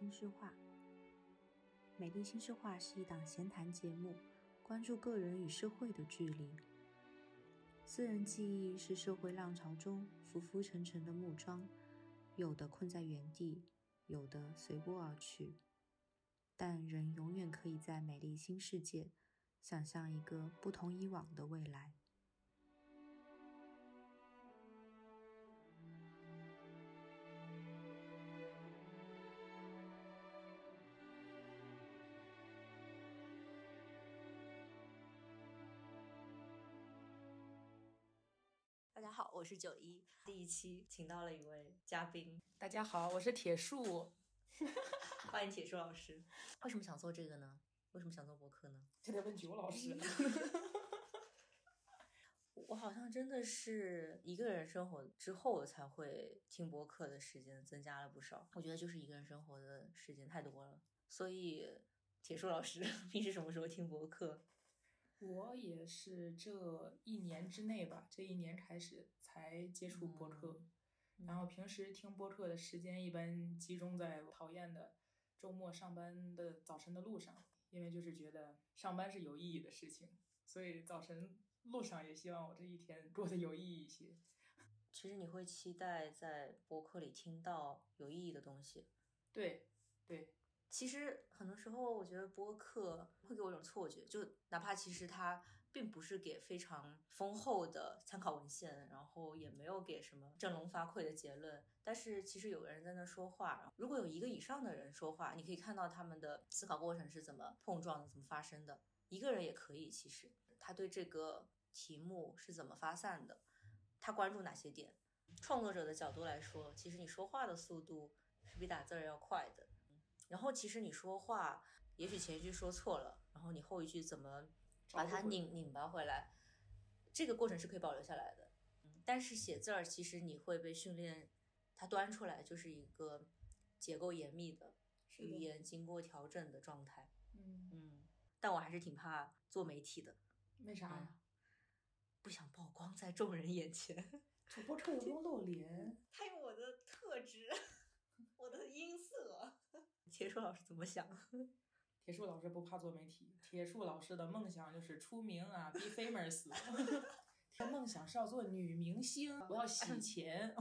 新诗画》。美丽新诗画是一档闲谈节目，关注个人与社会的距离。私人记忆是社会浪潮中浮浮沉沉的木桩，有的困在原地，有的随波而去。但人永远可以在美丽新世界，想象一个不同以往的未来。好，我是九一。第一期请到了一位嘉宾，大家好，我是铁树。欢迎铁树老师。为什么想做这个呢？为什么想做博客呢？这得问九老师。我好像真的是一个人生活之后才会听播客的时间增加了不少。我觉得就是一个人生活的时间太多了，所以铁树老师 平时什么时候听播客？我也是这一年之内吧，这一年开始才接触播客，然后平时听播客的时间一般集中在讨厌的周末上班的早晨的路上，因为就是觉得上班是有意义的事情，所以早晨路上也希望我这一天过得有意义一些。其实你会期待在播客里听到有意义的东西，对对。其实很多时候，我觉得播客会给我一种错觉，就哪怕其实它并不是给非常丰厚的参考文献，然后也没有给什么振聋发聩的结论，但是其实有个人在那说话，如果有一个以上的人说话，你可以看到他们的思考过程是怎么碰撞的，怎么发生的。一个人也可以，其实他对这个题目是怎么发散的，他关注哪些点。创作者的角度来说，其实你说话的速度是比打字儿要快的。然后其实你说话，也许前一句说错了，然后你后一句怎么把它拧拧巴回来，这个过程是可以保留下来的。但是写字儿，其实你会被训练，它端出来就是一个结构严密的语言，经过调整的状态。嗯嗯。但我还是挺怕做媒体的。为啥呀？不想曝光在众人眼前。主播车有用露脸？他有我的特质，我的音色。铁树老师怎么想？铁树老师不怕做媒体，铁树老师的梦想就是出名啊，be famous。他梦想是要做女明星，我要洗钱。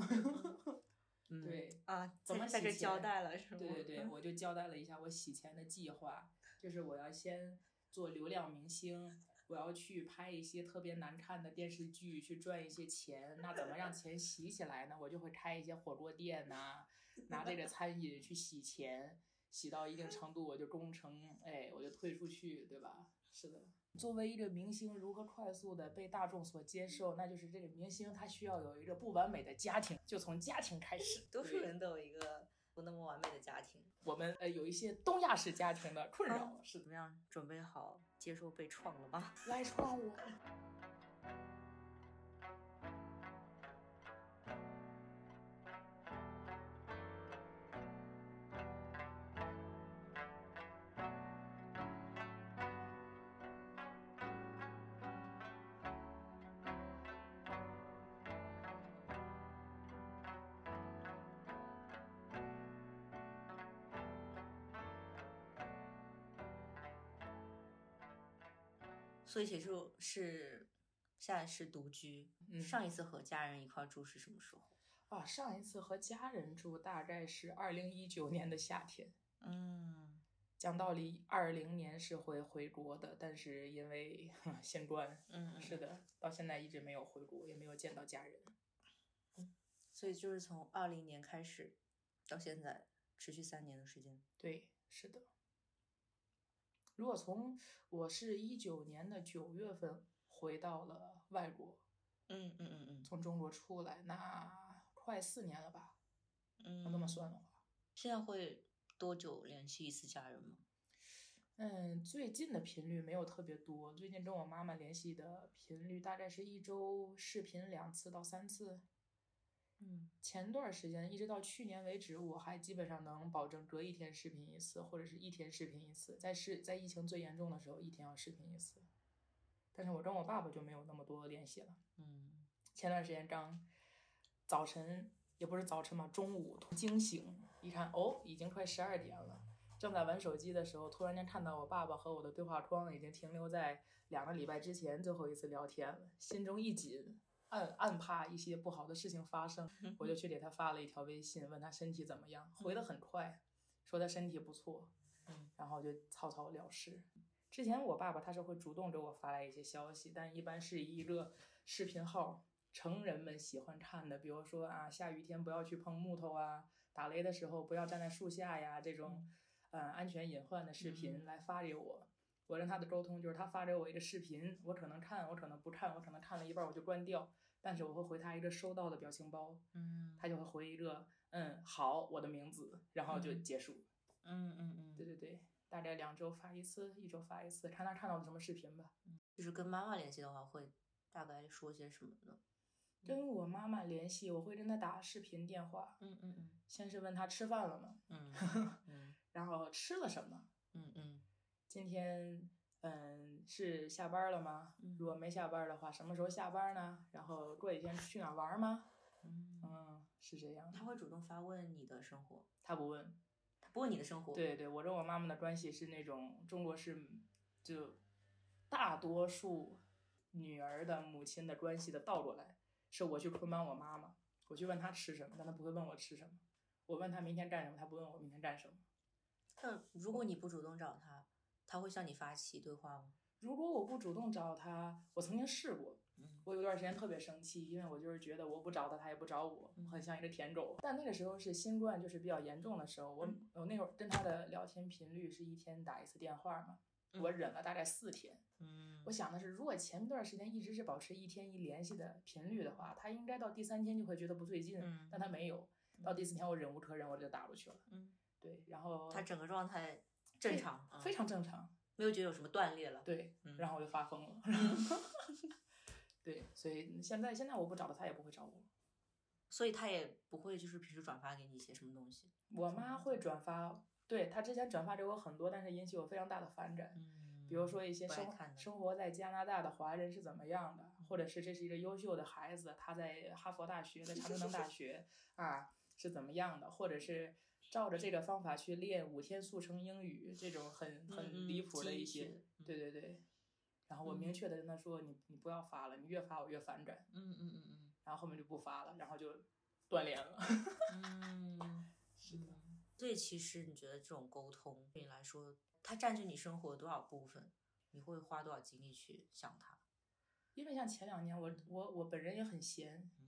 对啊，怎么在这交代了是吗？对对对，我就交代了一下我洗钱的计划，就是我要先做流量明星，我要去拍一些特别难看的电视剧，去赚一些钱。那怎么让钱洗起来呢？我就会开一些火锅店呐，拿这个餐饮去洗钱。洗到一定程度，我就功成，哎，我就退出去，对吧？是的。作为一个明星，如何快速的被大众所接受？那就是这个明星他需要有一个不完美的家庭，就从家庭开始。多数人都有一个不那么完美的家庭。我们呃有一些东亚式家庭的困扰，是怎么样？准备好接受被创了吗？来创我。所以铁柱是现在是独居，上一次和家人一块住是什么时候？啊，上一次和家人住大概是二零一九年的夏天。嗯，讲道理，二零年是会回国的，但是因为新冠，嗯，是的，到现在一直没有回国，也没有见到家人。嗯，所以就是从二零年开始到现在，持续三年的时间。对，是的。如果从我是一九年的九月份回到了外国，嗯嗯嗯嗯，从中国出来，那快四年了吧？嗯，那么算的话，现在会多久联系一次家人吗？嗯，最近的频率没有特别多，最近跟我妈妈联系的频率大概是一周视频两次到三次。嗯，前段时间一直到去年为止，我还基本上能保证隔一天视频一次，或者是一天视频一次。在是，在疫情最严重的时候，一天要视频一次。但是我跟我爸爸就没有那么多联系了。嗯，前段时间刚早晨也不是早晨嘛，中午惊醒，一看哦，已经快十二点了。正在玩手机的时候，突然间看到我爸爸和我的对话框已经停留在两个礼拜之前最后一次聊天了，心中一紧，暗暗怕一些不好的事情发生，我就去给他发了一条微信，问他身体怎么样，回的很快，说他身体不错，嗯，然后就草草了事。之前我爸爸他是会主动给我发来一些消息，但一般是以一个视频号，成人们喜欢看的，比如说啊，下雨天不要去碰木头啊，打雷的时候不要站在树下呀，这种。呃，安全隐患的视频来发给我，我跟他的沟通就是他发给我一个视频，我可能看，我可能不看，我可能看了一半我就关掉，但是我会回他一个收到的表情包，嗯，他就会回一个嗯好我的名字，然后就结束，嗯嗯嗯，对对对，大概两周发一次，一周发一次，看他看到的什么视频吧。就是跟妈妈联系的话，会大概说些什么呢？跟我妈妈联系，我会跟她打视频电话，嗯嗯嗯，先是问她吃饭了吗？嗯嗯 然后吃了什么？嗯嗯今天嗯是下班了吗？嗯如果没下班的话，什么时候下班呢？然后过几天去哪儿玩吗？嗯，嗯，是这样。他会主动发问你的生活，他不问。他不问你的生活，，对对，我跟我妈妈的关系是那种中国式，就大多数女儿的母亲的关系的倒过来，是我去捆绑我妈妈，我去问她吃什么，但她不会问我吃什么。我问她明天干什么，她不问我明天干什么。那如果你不主动找他，他会向你发起对话吗？如果我不主动找他，我曾经试过，嗯我有段时间特别生气，因为我就是觉得我不找他，他也不找我，我很像一个舔狗。但那个时候是新冠就是比较严重的时候，我嗯我那会儿跟他的聊天频率是一天打一次电话嘛，嗯我忍了大概四天。嗯我想的是，如果前段时间一直是保持一天一联系的频率的话，他应该到第三天就会觉得不对劲，嗯但他没有。到第四天我忍无可忍，我就打过去了。嗯，对，然后他整个状态正常，嗯非常正常。没有觉得有什么断裂了，对，嗯然后我就发疯了。对，所以现在现在我不找他，他也不会找我。所以他也不会就是平时转发给你一些什么东西，我妈会转发，对她之前转发给我很多，但是引起我非常大的反感。嗯，比如说一些生生活在加拿大的华人是怎么样的，或者是这是一个优秀的孩子，他在哈佛大学、在 常春藤大学啊是怎么样的，或者是照着这个方法去练五天速成英语，这种很嗯很离谱的一些对对对。然后我明确的跟他说，你你不要发了，你越发我越反感。嗯嗯嗯嗯然后后面就不发了，然后就断联了。嗯 嗯，是的，所以其实你觉得这种沟通对你来说，它占据你生活多少部分？你会花多少精力去想它？因为像前两年我我我本人也很闲，嗯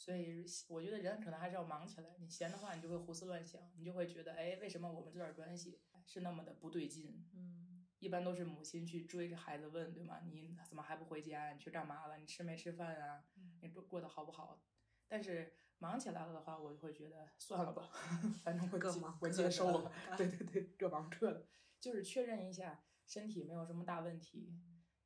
所以我觉得人可能还是要忙起来。你闲的话，你就会胡思乱想，你就会觉得，哎，为什么我们这段关系是那么的不对劲？嗯一般都是母亲去追着孩子问，对吗？你怎么还不回家？你去干嘛了？你吃没吃饭啊？你过过得好不好？但是忙起来了的话，我就会觉得算了吧，反正我接我接受了 的。对对对，各忙各的，就是确认一下身体没有什么大问题，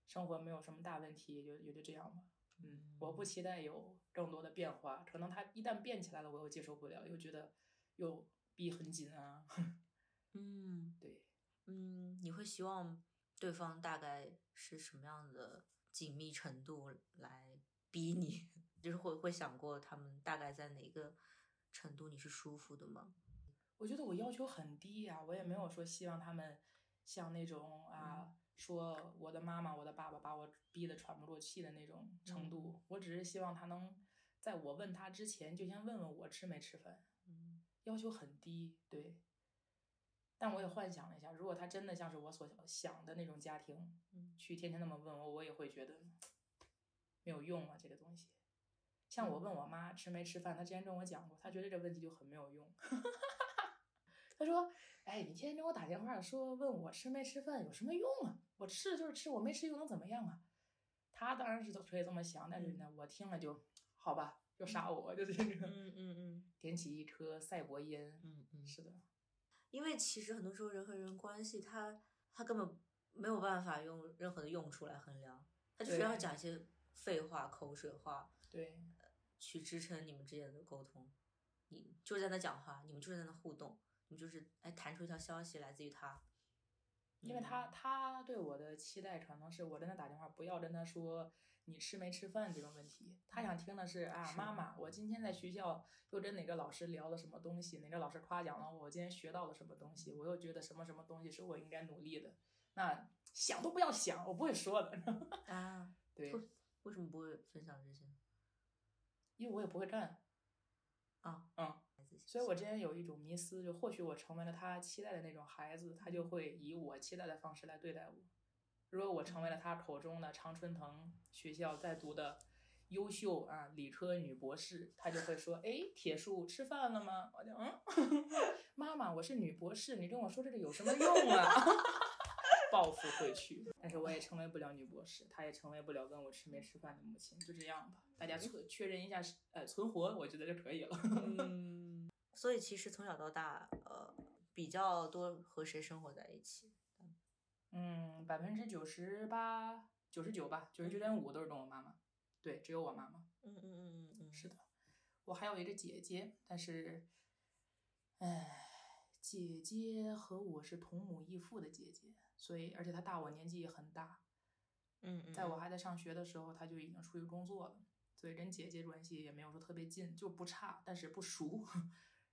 生活没有什么大问题，也就也就这样吧。嗯，我不期待有更多的变化，可能它一旦变起来了，我又接受不了，又觉得又逼很紧啊。嗯对，嗯，你会希望对方大概是什么样的紧密程度来逼你？就是会会想过他们大概在哪个程度你是舒服的吗？我觉得我要求很低呀、我也没有说希望他们像那种啊，说我的妈妈、我的爸爸把我逼得喘不过气的那种程度。我只是希望他能在我问他之前，就先问问我吃没吃饭，嗯要求很低，对。但我也幻想了一下，如果他真的像是我所想的那种家庭，嗯去天天那么问我，我也会觉得 没有用啊，这个东西。像我问我妈吃没吃饭，她之前跟我讲过，她觉得这个问题就很没有用。她说：“哎，你天天给我打电话说问我吃没吃饭有什么用啊？我吃的就是吃，我没吃又能怎么样啊？”他当然是可以这么想，但是呢，我听了就好吧，又杀我，就是这个嗯嗯嗯点起一颗赛博烟。嗯嗯，是的，因为其实很多时候人和人关系，他他根本没有办法用任何的用处来衡量，他就是要讲一些废话、口水话对，去支撑你们之间的沟通。你就是在那讲话，你们就是在那互动，你就是哎弹出一条消息来自于他，因为他他对我的期待可能是我跟他打电话不要跟他说你吃没吃饭这种问题，他想听的是啊妈妈，我今天在学校又跟哪个老师聊了什么东西，哪个老师夸奖了我，我今天学到了什么东西，我又觉得什么什么东西是我应该努力的，那想都不要想，我不会说的。啊，对，为为什么不会分享这些？因为我也不会干。啊，嗯，所以我之前有一种迷思，就或许我成为了他期待的那种孩子，他就会以我期待的方式来对待我。如果我成为了他口中的常春藤学校在读的优秀啊理科女博士，他就会说：“哎，铁树吃饭了吗？”我就嗯，妈妈，我是女博士，你跟我说这个有什么用啊？报复回去，但是我也成为不了女博士，她也成为不了跟我吃没吃饭的母亲，就这样吧，大家确确认一下是呃存活，我觉得就可以了。嗯，所以其实从小到大，呃，比较多和谁生活在一起？嗯，百分之九十八、九十九吧，九十九点五都是跟我妈妈。对，只有我妈妈。嗯嗯嗯嗯嗯，是的，我还有一个姐姐，但是，唉，姐姐和我是同母异父的姐姐，所以而且她大我年纪也很大，嗯嗯，在我还在上学的时候，她就已经出去工作了，所以跟姐姐关系也没有说特别近，就不差，但是不熟。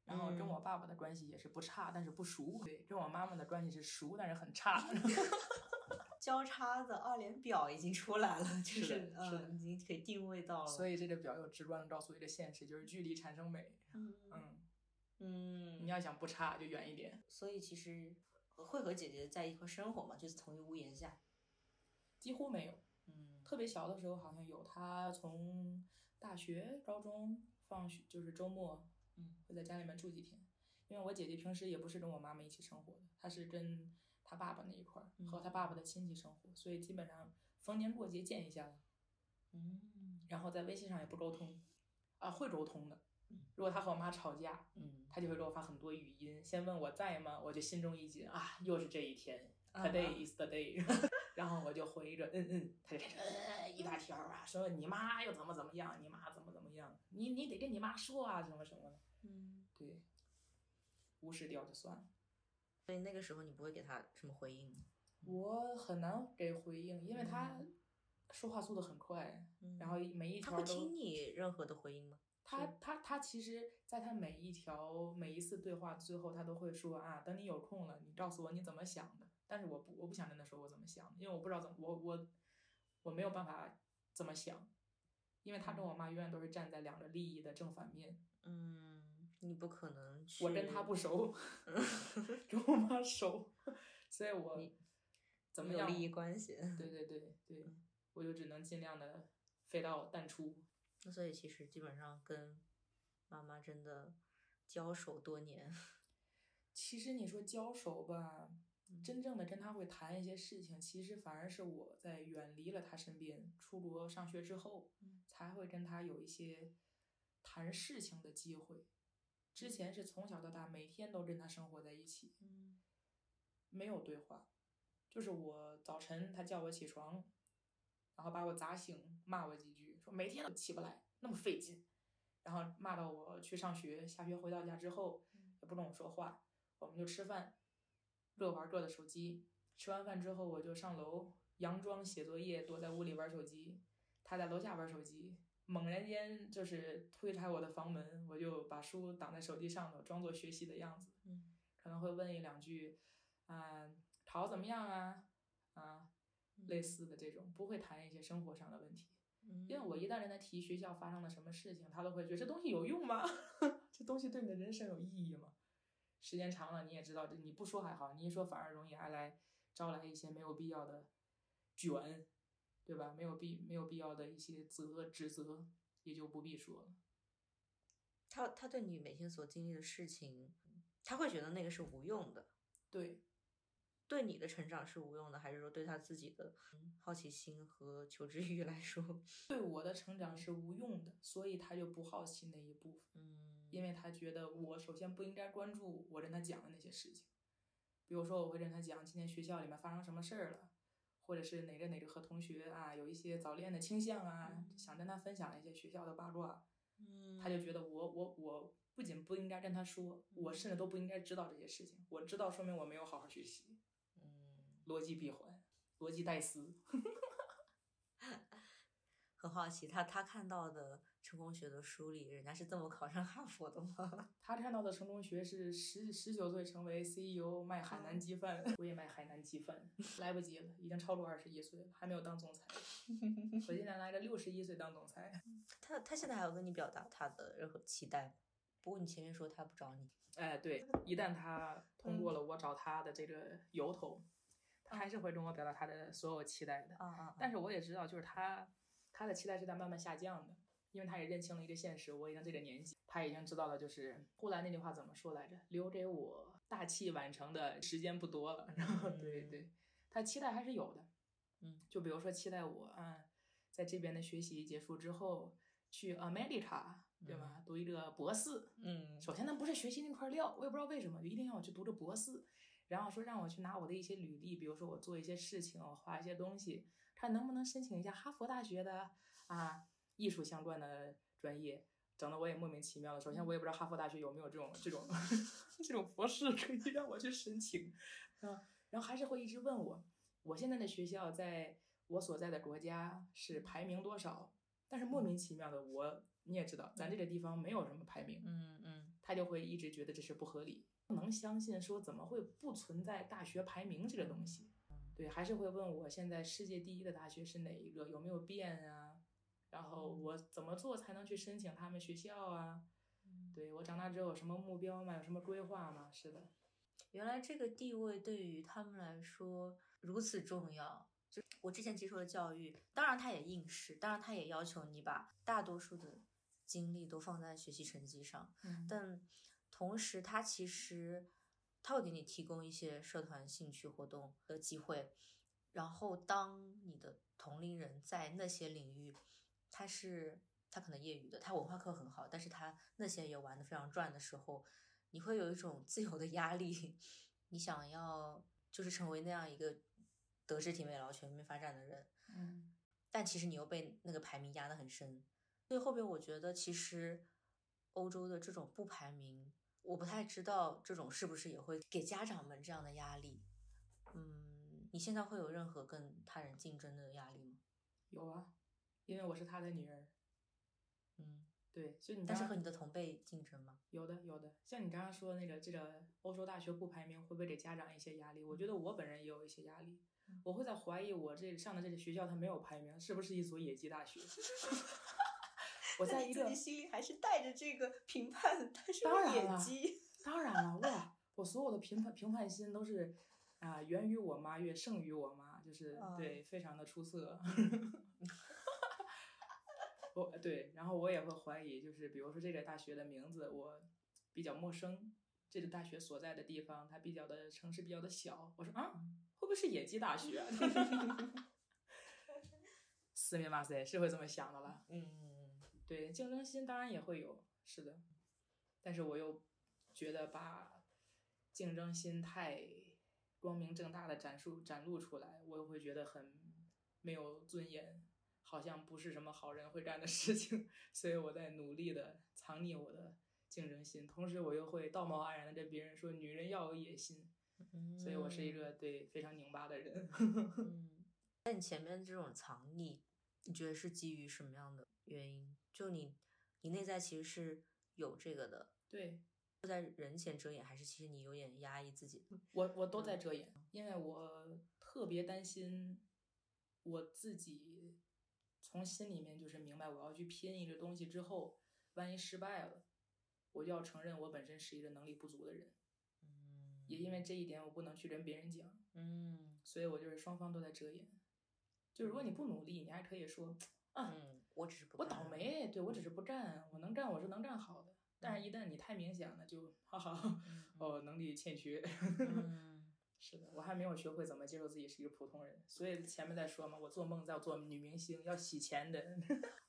然后跟我爸爸的关系也是不差，但是不熟。对，跟我妈妈的关系是熟，但是很差。交叉的二连表已经出来了，就是是是嗯，已经可以定位到了。所以这个表又直观的告诉一个现实，就是距离产生美。嗯嗯，嗯，你要想不差，就远一点。所以其实会和姐姐在一块生活嘛，就是同一屋檐下。几乎没有，嗯特别小的时候好像有。她从大学、高中放学就是周末，嗯，会在家里面住几天。因为我姐姐平时也不是跟我妈妈一起生活的，她是跟她爸爸那一块儿嗯和她爸爸的亲戚生活，所以基本上逢年过节见一下了。嗯然后在微信上也不沟通，啊，会沟通的嗯。如果他和我妈吵架，嗯他就会给我发很多语音，先问我在吗，我就心中一紧啊，又是这一天啊，Today is the day，然后我就回一个嗯嗯，他就开始呃一大条啊，说你妈又怎么怎么样，你妈怎么怎么样，你你得跟你妈说啊，什么什么的，嗯，对，无视掉就算了。所以那个时候你不会给他什么回应。我很难给回应，因为他说话速度很快，嗯然后每一他会条都听你任何的回应吗？他他他其实，在他每一条每一次对话最后，他都会说啊，等你有空了，你告诉我你怎么想的。但是我不我不想跟他说我怎么想，因为我不知道怎么我我我没有办法怎么想，因为他跟我妈永远都是站在两个利益的正反面。嗯，你不可能去。我跟他不熟，跟我妈熟，所以我怎么样？有利益关系。对 对对对嗯，我就只能尽量的飞到淡出。那所以其实基本上跟妈妈真的交手多年。其实你说交手吧，嗯真正的跟他会谈一些事情，其实反而是我在远离了他身边，出国上学之后，嗯。才会跟他有一些谈事情的机会。之前是从小到大每天都跟他生活在一起，嗯。没有对话，就是我早晨他叫我起床，然后把我砸醒，骂我几句，说每天都起不来，那么费劲，然后骂到我去上学，下学回到家之后嗯。也不跟我说话，我们就吃饭，各玩各的手机。吃完饭之后我就上楼佯装写作业，躲在屋里玩手机，他在楼下玩手机。猛然间就是推开我的房门，我就把书挡在手机上头，装作学习的样子。嗯可能会问一两句，啊、考怎么样啊？啊，类似的这种，不会谈一些生活上的问题。嗯，因为我一旦跟他提学校发生了什么事情，他都会觉得这东西有用吗？这东西对你的人生有意义吗？时间长了，你也知道，这你不说还好，你一说反而容易挨来招来一些没有必要的卷，对吧？没有必没有必要的一些责指责，也就不必说了。他他对你每天所经历的事情，他会觉得那个是无用的。对，对你的成长是无用的，还是说对他自己的嗯好奇心和求知欲来说，对我的成长是无用的，所以他就不好奇那一部分。嗯，因为他觉得我首先不应该关注我跟他讲的那些事情，比如说我会跟他讲今天学校里面发生什么事儿了，或者是哪个哪个和同学啊有一些早恋的倾向啊，想跟他分享一些学校的八卦，嗯，他就觉得我我我不仅不应该跟他说，我甚至都不应该知道这些事情，我知道说明我没有好好学习，嗯。逻辑闭环，逻辑带丝。很好奇，他他看到的成功学的书里，人家是这么考上哈佛的吗？他看到的成功学是十十九岁成为 CEO 卖海南鸡饭，我也卖海南鸡饭，来不及了，已经超过二十一岁了，还没有当总裁。我今年来着六十一岁当总裁。他他现在还有跟你表达他的任何期待吗？不过你前面说他不找你，哎，对，一旦他通过了我找他的这个由头，他还是会跟我表达他的所有期待的。啊啊！但是我也知道，就是他他的期待是在慢慢下降的，因为他也认清了一个现实，我已经这个年纪，他已经知道了，就是呼兰那句话怎么说来着？留给我大器晚成的时间不多了。然后，对对，他期待还是有的，嗯，就比如说期待我啊，在这边的学习结束之后去 America，对吧？读一个博士，嗯首先呢不是学习那块料，我也不知道为什么就一定要我去读这博士，然后说让我去拿我的一些履历，比如说我做一些事情，我画一些东西，看能不能申请一下哈佛大学的啊艺术相关的专业，整的我也莫名其妙的。首先我也不知道哈佛大学有没有这种这种 这种博士可以让我去申请，啊，然后还是会一直问我，我现在的学校在我所在的国家是排名多少，但是莫名其妙的我你也知道，咱这个地方没有什么排名，嗯嗯他就会一直觉得这是不合理，不能相信说怎么会不存在大学排名这个东西。对，还是会问我现在世界第一的大学是哪一个，有没有变啊？然后我怎么做才能去申请他们学校啊？对我长大之后有什么目标吗？有什么规划吗？是的，原来这个地位对于他们来说如此重要。就我之前接受的教育，当然他也应试，当然他也要求你把大多数的精力都放在学习成绩上，嗯但同时他其实他会给你提供一些社团兴趣活动的机会，然后当你的同龄人在那些领域，他是他可能业余的，他文化课很好，但是他那些也玩的非常转的时候，你会有一种自由的压力，你想要就是成为那样一个德智体美劳全面发展的人，嗯但其实你又被那个排名压得很深，所以后边我觉得其实欧洲的这种不排名，我不太知道这种是不是也会给家长们这样的压力。嗯，你现在会有任何跟他人竞争的压力吗？有啊，因为我是他的女儿。嗯，对，就你但是和你的同辈竞争吗？有的有的，像你刚刚说的那个这个欧洲大学不排名会不会给家长一些压力？我觉得我本人也有一些压力，我会在怀疑我这上的这个学校它没有排名，是不是一所野鸡大学？我在一个心里还是带着这个评判，但是当然了鸡。当然了，哇，我所有的评判评判心都是啊、源于我妈，越胜于我妈，就是、啊对，非常的出色。我对，然后我也会怀疑，就是比如说这个大学的名字我比较陌生，这个大学所在的地方它比较的城市比较的小，我说啊，会不会是野鸡大学啊？四面八塞是会这么想的了。嗯，对，竞争心当然也会有，是的，但是我又觉得把竞争心太光明正大的展述展露出来，我又会觉得很没有尊严，好像不是什么好人会干的事情，所以我在努力的藏匿我的竞争心，同时我又会道貌岸然的跟别人说女人要有野心，所以我是一个对非常拧巴的人。嗯，那你前面这种藏匿，你觉得是基于什么样的原因？就你，你内在其实是有这个的，对，在人前遮掩，还是其实你有点压抑自己？我我都在遮掩，因为我特别担心我自己从心里面就是明白我要去拼一个东西之后，万一失败了，我就要承认我本身是一个能力不足的人。嗯也因为这一点，我不能去跟别人讲，嗯所以我就是双方都在遮掩。就如果你不努力，你还可以说啊，嗯，我只是不我倒霉，对我只是不干，我能干我是能干好的。但是，一旦你太明显了，就哈哈，嗯哦，能力欠缺。嗯是的，我还没有学会怎么接受自己是一个普通人，所以前面在说嘛，我做梦要做女明星，要洗钱的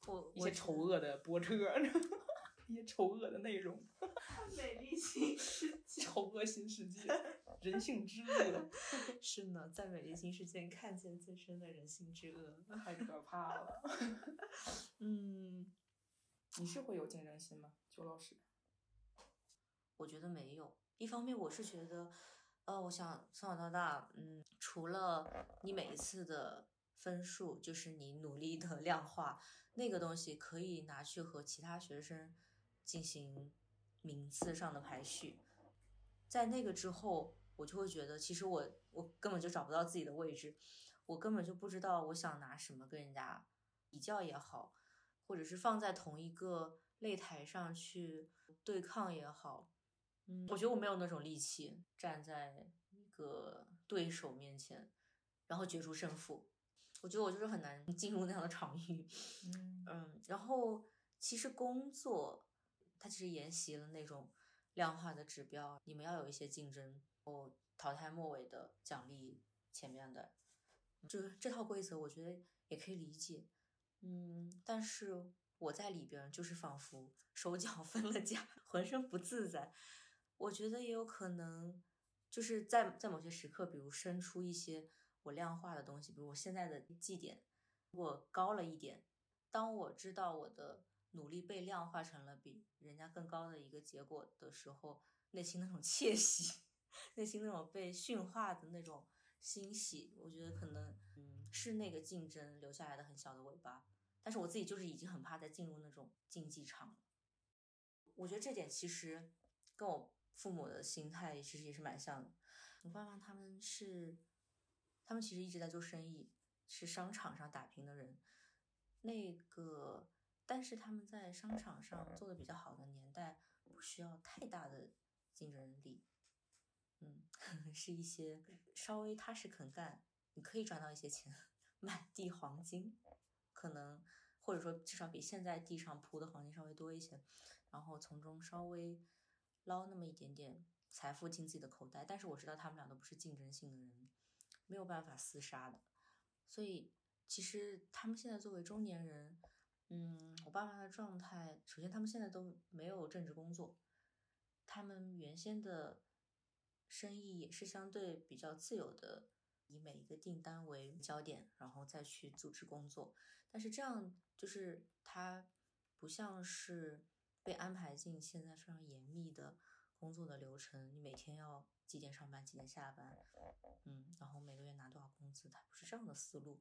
我 我一些丑恶的播客，一些丑恶的内容，美丽新世界丑恶新世界，人性之恶，是呢，在美丽新世界看见最深的人性之恶。太可怕了。嗯，你是会有竞争心吗，邱老师？我觉得没有。一方面，我是觉得呃，我想从小到大，嗯，除了你每一次的分数，就是你努力的 量化那个东西，可以拿去和其他学生进行名次上的排序。在那个之后，我就会觉得，其实我我根本就找不到自己的位置，我根本就不知道我想拿什么跟人家比较也好，或者是放在同一个擂台上去对抗也好。嗯，我觉得我没有那种力气站在一个对手面前，然后决出胜负。我觉得我就是很难进入那样的场域。嗯 嗯，然后其实工作它其实沿袭了那种量化的指标，你们要有一些竞争，哦，淘汰末尾的奖励前面的，这这套规则我觉得也可以理解。嗯，但是我在里边就是仿佛手脚分了家，浑身不自在。我觉得也有可能，就是在在某些时刻，比如生出一些我量化的东西，比如我现在的绩点，我高了一点，当我知道我的努力被量化成了比人家更高的一个结果的时候，内心那种 窃喜，内心那种被驯化的那种欣喜，我觉得可能嗯是那个竞争留下来的很小的尾巴。但是我自己就是已经很怕再进入那种竞技场了。我觉得这点其实跟我。父母的心态其实也是蛮像的。我爸妈他们是，他们其实一直在做生意，是商场上打拼的人。那个，但是他们在商场上做的比较好的年代，不需要太大的竞争力。嗯，是一些稍微踏实肯干，你可以赚到一些钱，满地黄金，可能或者说至少比现在地上铺的黄金稍微多一些，然后从中稍微。捞那么一点点财富进自己的口袋，但是我知道他们俩都不是竞争性的人，没有办法厮杀的，所以其实他们现在作为中年人，嗯，我爸妈的状态，首先他们现在都没有正职工作，他们原先的生意也是相对比较自由的，以每一个订单为焦点，然后再去组织工作，但是这样就是他不像是。被安排进现在非常严密的工作的流程，你每天要几点上班，几点下班，嗯，然后每个月拿多少工资，它不是这样的思路。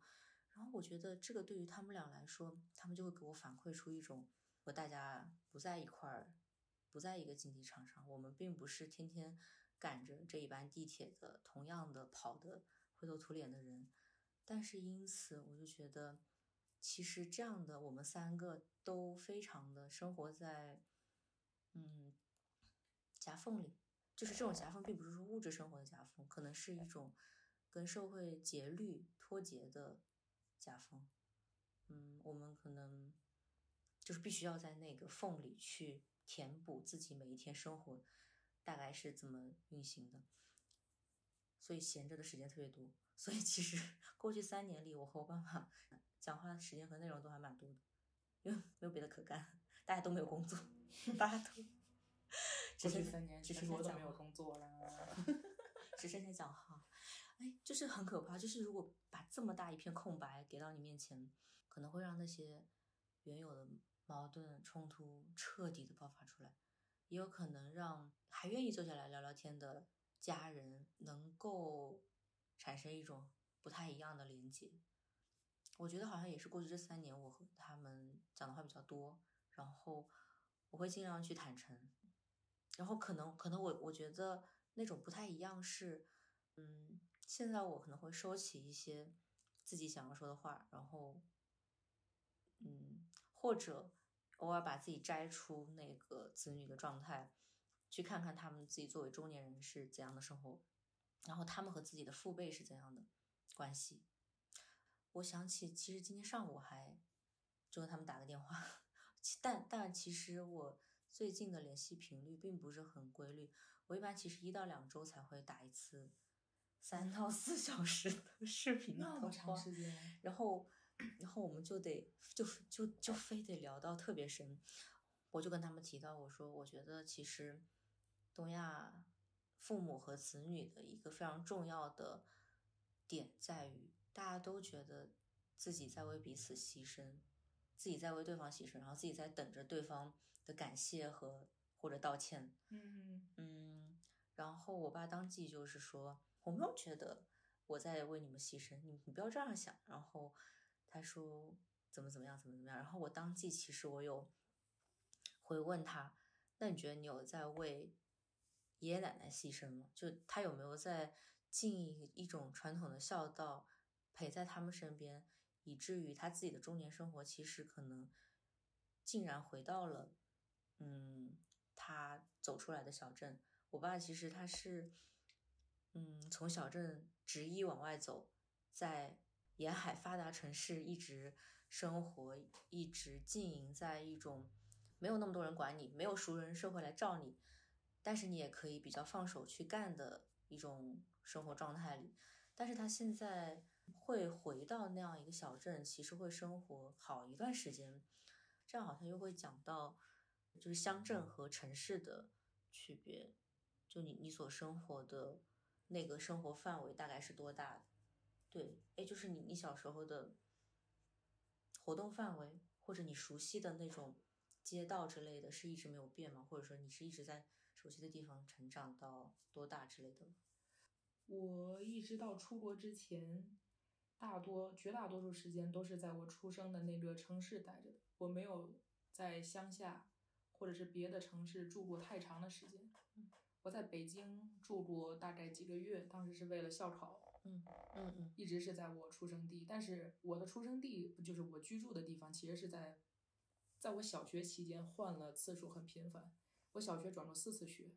然后我觉得这个对于他们俩来说，他们就会给我反馈出一种和大家不在一块儿，不在一个竞技场上，我们并不是天天赶着这一班地铁的同样的跑的灰头土脸的人。但是因此，我就觉得。其实这样的，我们三个都非常的生活在，嗯，夹缝里。就是这种夹缝，并不是说物质生活的夹缝，可能是一种跟社会节律脱节的夹缝。嗯，我们可能就是必须要在那个缝里去填补自己每一天生活大概是怎么运行的，所以闲着的时间特别多。所以其实 过去三年里，我和我爸爸。讲话的时间和内容都还蛮多的，因为没有别的可干，大家都没有工作，大家都 只剩三年，只剩我都没有工作了，只剩下讲话，哎，就是很可怕。就是如果把这么大一片空白给到你面前，可能会让那些原有的矛盾冲突彻底的爆发出来，也有可能让还愿意坐下来聊聊天的家人能够产生一种不太一样的连接。我觉得好像也是过去这三年，我和他们讲的话比较多，然后我会尽量去坦诚，然后可能可能我我觉得那种不太一样是，嗯，现在我可能会收起一些自己想要说的话，然后，嗯，或者偶尔把自己摘出那个子女的状态，去看看他们自己作为中年人是怎样的生活，然后他们和自己的父辈是怎样的关系。我想起，其实今天上午还就跟他们打个电话，但但其实我最近的联系频率并不是很规律。我一般其实一到两周才会打一次三到四小时的视频那么长时间，然后然后我们就得就就就非得聊到特别深。我就跟他们提到，我说我觉得其实东亚父母和子女的一个非常重要的点在于。大家都觉得自己在为彼此牺牲，自己在为对方牺牲，然后自己在等着对方的感谢和或者道歉。嗯嗯，然后我爸当即就是说，我没有觉得我在为你们牺牲，你你不要这样想。然后他说怎么怎么样，怎么怎么样。然后我当即其实我有回问他，那你觉得你有在为爷爷奶奶牺牲吗？就他有没有在尽一一种传统的孝道，陪在他们身边，以至于他自己的中年生活其实可能竟然回到了，嗯，他走出来的小镇。我爸其实他是，嗯，从小镇执意往外走，在沿海发达城市一直生活，一直经营在一种没有那么多人管你，没有熟人社会来罩你，但是你也可以比较放手去干的一种生活状态里。但是他现在会回到那样一个小镇，其实会生活好一段时间。这样好像又会讲到，就是乡镇和城市的区别。就你你所生活的那个生活范围大概是多大的？对，哎，就是你你小时候的活动范围，或者你熟悉的那种街道之类的，是一直没有变吗？或者说你是一直在熟悉的地方成长到多大之类的？我一直到出国之前，大多绝大多数时间都是在我出生的那个城市待着的，我没有在乡下或者是别的城市住过太长的时间。我在北京住过大概几个月，当时是为了校考，嗯嗯嗯，一直是在我出生地。但是我的出生地就是我居住的地方，其实是在，在我小学期间换了次数很频繁。我小学转过四次学，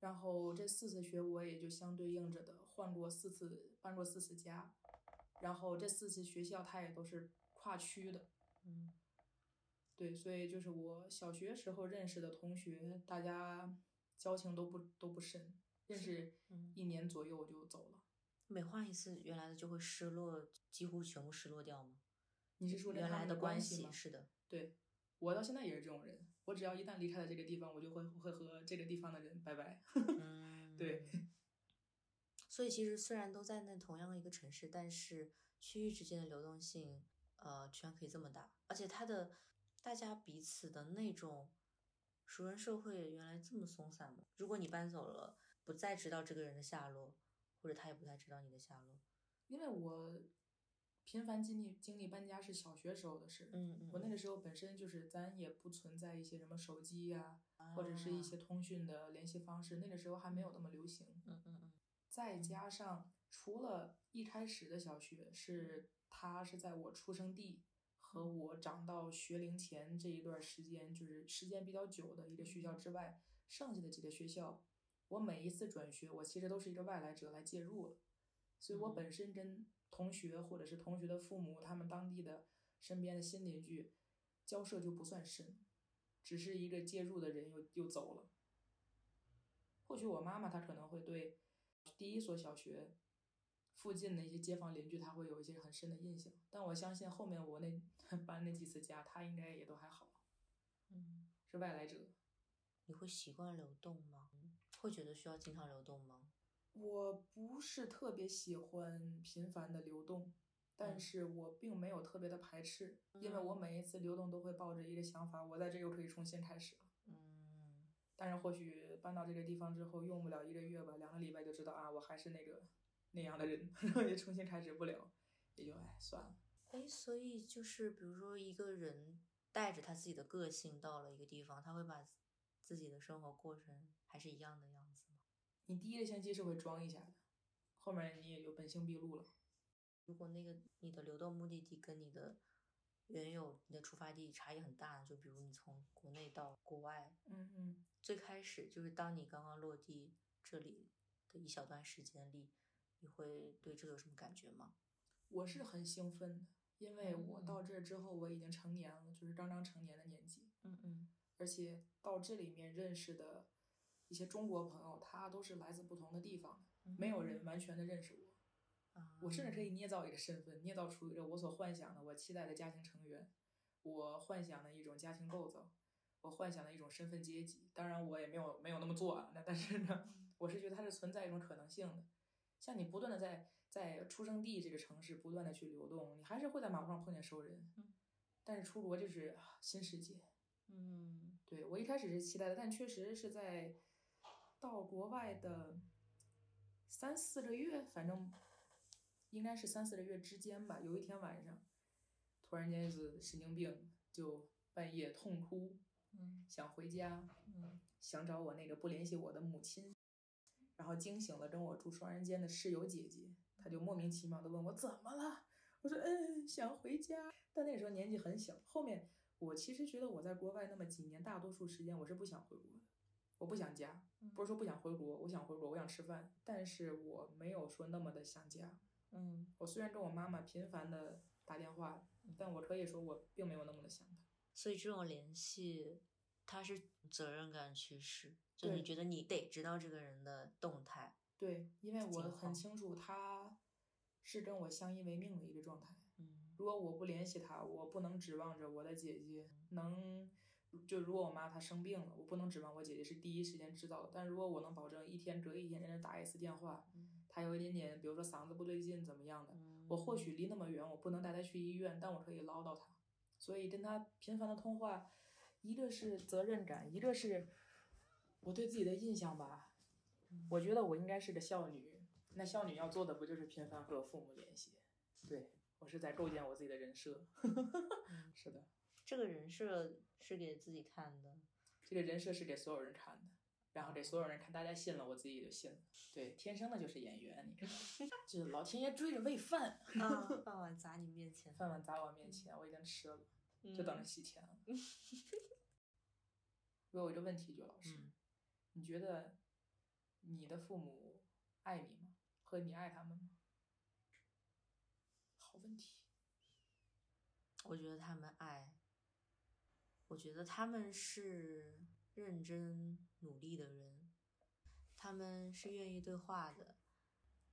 然后这四次学我也就相对应着的换过四次，搬过四次家，然后这四次学校它也都是跨区的，嗯。对，所以就是我小学时候认识的同学，大家交情都不都不深，认识一年左右我就走了。每换一次，原来的就会失落，几乎全部失落掉吗？你是说原来的关系吗？是的，对，我到现在也是这种人，我只要一旦离开了这个地方，我就会会和这个地方的人拜拜。嗯，对。所以其实虽然都在那同样一个城市，但是区域之间的流动性，呃，居然可以这么大，而且它的。大家彼此的那种熟人社会原来这么松散吗？如果你搬走了，不再知道这个人的下落，或者他也不太知道你的下落。因为我频繁经历经历搬家是小学时候的事，嗯嗯，我那个时候本身就是咱也不存在一些什么手机呀，或者是一些通讯的联系方式，那个时候还没有那么流行，嗯嗯嗯。再加上除了一开始的小学是他是在我出生地。和我长到学龄前这一段时间，就是时间比较久的一个学校之外，剩下的几个学校，我每一次转学，我其实都是一个外来者来介入了，所以我本身跟同学或者是同学的父母，他们当地的身边的新邻居交涉就不算深，只是一个介入的人又又走了。或许我妈妈她可能会对第一所小学。附近的一些街坊邻居，他会有一些很深的印象，但我相信后面我那 搬那几次家，他应该也都还好。嗯，是外来者。你会习惯流动吗？会觉得需要经常流动吗？我不是特别喜欢频繁的流动，但是我并没有特别的排斥，因为我每一次流动都会抱着一个想法，我在这又可以重新开始了。嗯，但是或许搬到这个地方之后，用不了一个月吧，两个礼拜就知道啊，我还是那个。那样的人 然后也重新开始不了，也就哎算了。哎，所以就是比如说一个人带着他自己的个性到了一个地方，他会把自己的生活过成还是一样的样子吗？你第一个星期是会装一下的，后面你也就本性毕露了。如果那个你的流动目的地跟你的原有你的出发地差异很大，就比如你从国内到国外，嗯嗯，最开始就是当你刚刚落地这里的一小段时间里。你会对这个有什么感觉吗？我是很兴奋的，因为我到这之后我已经成年了，就是刚刚成年的年纪。嗯嗯。而且到这里面认识的一些中国朋友，他都是来自不同的地方的，没有人完全的认识我。我甚至可以捏造一个身份，捏造出一个我所幻想的、我期待的家庭成员，我幻想的一种家庭构造，我幻想的一种身份阶级。当然，我也没有没有那么做啊。那但是呢，我是觉得它是存在一种可能性的。像你不断的在在出生地这个城市不断的去流动，你还是会在马路上碰见熟人。嗯，但是出国就是新世界。嗯，对我一开始是期待的，但确实是在到国外的三四个月，反正应该是三四个月之间吧。有一天晚上，突然间就是神经病，就半夜痛哭，嗯想回家，嗯想找我那个不联系我的母亲，然后惊醒了跟我住双人间的室友姐姐，她就莫名其妙的问我怎么了，我说嗯想回家，但那时候年纪很小。后面我其实觉得我在国外那么几年，大多数时间我是不想回国的，我不想家，不是说不想回国，我想回国，我想吃饭，但是我没有说那么的想家。嗯我虽然跟我妈妈频繁的打电话，但我可以说我并没有那么的想她。所以这种联系，它是责任感驱使，就对你觉得你得知道这个人的动态。对，因为我很清楚他是跟我相依为命的一个状态。嗯如果我不联系他，我不能指望着我的姐姐能，就如果我妈她生病了，我不能指望我姐姐是第一时间知道的。但如果我能保证一天隔一天给她打一次电话，她有一点点，比如说嗓子不对劲怎么样的，嗯我或许离那么远，我不能带她去医院，但我可以唠叨她。所以跟他频繁的通话，一个是责任感，一个是我对自己的印象吧。我觉得我应该是个孝女，那孝女要做的不就是频繁和父母联系？对我是在构建我自己的人设。是的，这个人设是给自己看的。这个人设是给所有人看的，然后给所有人看，大家信了，我自己也就信了。对，天生的就是演员，你看？就是老天爷追着喂饭，啊，饭碗砸你面前，饭碗砸我面前，我已经吃了，就等着洗钱了。我有一个问题，就老师，嗯你觉得你的父母爱你吗？和你爱他们吗？好问题。我觉得他们爱，我觉得他们是认真努力的人，他们是愿意对话的。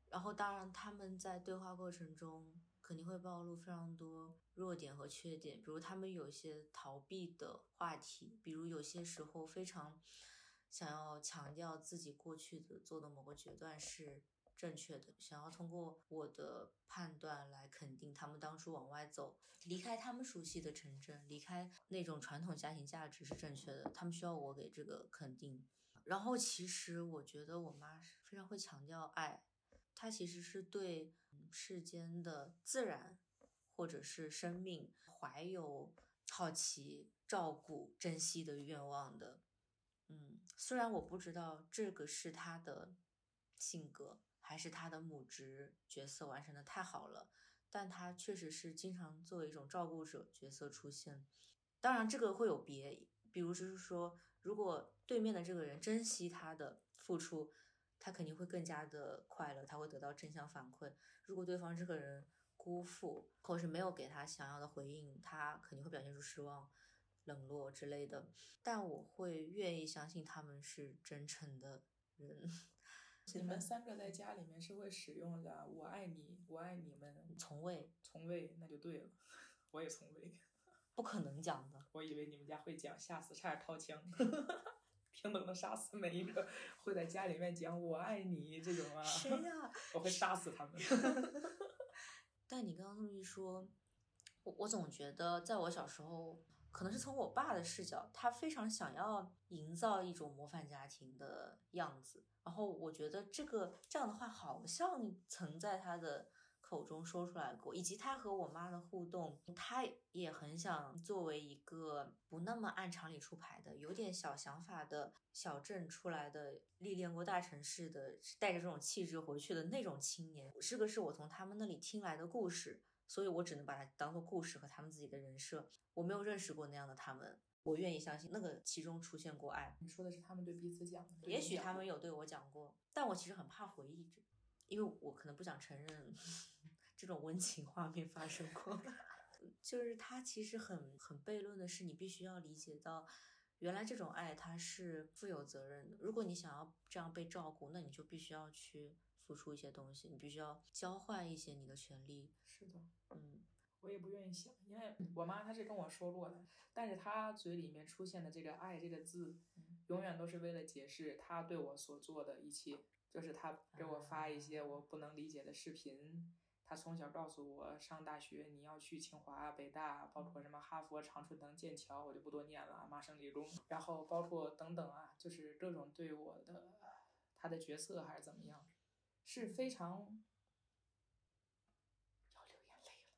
然后，当然，他们在对话过程中肯定会暴露非常多弱点和缺点，比如他们有些逃避的话题，比如有些时候非常想要强调自己过去的做的某个决断是正确的，想要通过我的判断来肯定他们当初往外走，离开他们熟悉的城镇，离开那种传统家庭价值是正确的，他们需要我给这个肯定。然后其实我觉得我妈是非常会强调爱，她其实是对世间的自然或者是生命怀有好奇、照顾、珍惜的愿望的。嗯，虽然我不知道这个是他的性格，还是他的母职角色完成的太好了，但他确实是经常作为一种照顾者角色出现。当然，这个会有别，比如就是说，如果对面的这个人珍惜他的付出，他肯定会更加的快乐，他会得到正向反馈。如果对方这个人辜负，或者是没有给他想要的回应，他肯定会表现出失望、冷落之类的。但我会愿意相信他们是真诚的人。你们三个在家里面是会使用的“我爱你，我爱你们从未”，从未，那就对了。我也从未，不可能讲的，我以为你们家会讲，吓死，差点掏枪，平等的杀死每一个会在家里面讲“我爱你”这种啊，谁呀、我会杀死他们。但你刚刚这么一说，我我总觉得，在我小时候，可能是从我爸的视角，他非常想要营造一种模范家庭的样子。然后我觉得这个这样的话，好像曾在他的口中说出来过，以及他和我妈的互动，他也很想作为一个不那么按常理出牌的、有点小想法的小镇出来的、历练过大城市的、带着这种气质回去的那种青年。这个是我从他们那里听来的故事，所以我只能把它当做故事和他们自己的人设。我没有认识过那样的他们，我愿意相信那个其中出现过爱。你说的是他们对彼此讲的，也许他们有对我讲过，但我其实很怕回忆，因为我可能不想承认这种温情画面发生过。就是他其实很很悖论的是，你必须要理解到，原来这种爱它是负有责任的。如果你想要这样被照顾，那你就必须要去付出一些东西，你必须要交换一些你的权利。是的。嗯，我也不愿意想，因为我妈她是跟我说过的，但是她嘴里面出现的这个“爱”这个字，永远都是为了解释她对我所做的一切。就是她给我发一些我不能理解的视频，她从小告诉我上大学你要去清华、北大，包括什么哈佛、常春藤、剑桥，我就不多念了，麻省理工，然后包括等等啊，就是各种对我的他的角色还是怎么样，是非常要流眼泪了，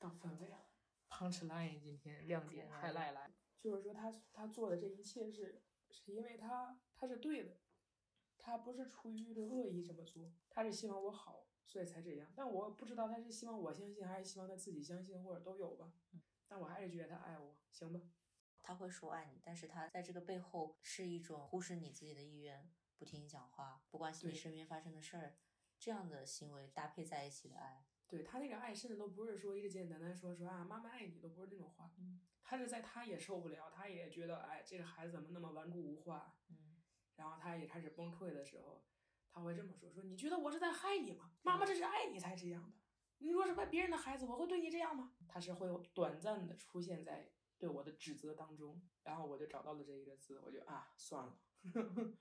到氛围了。Punch line 今天亮点还来来，就是说他他做的这一切是是因为他他是对的，他不是出于的恶意这么做，他是希望我好，所以才这样。但我不知道他是希望我相信，还是希望他自己相信，或者都有吧。但我还是觉得他爱我，行吧。他会说爱你，但是他在这个背后是一种忽视你自己的意愿，不听你讲话，不关心你身边发生的事儿，这样的行为搭配在一起的爱，对他那个爱，甚至都不是说一个简简单单说说啊妈妈爱你，都不是那种话。嗯他是在他也受不了，他也觉得哎这个孩子怎么那么顽固无化，嗯，然后他也开始崩溃的时候，他会这么说：说你觉得我是在害你吗？妈妈这是爱你才这样的。你若是别人的孩子，我会对你这样吗？他是会短暂的出现在对我的指责当中，然后我就找到了这一个字，我就啊算了，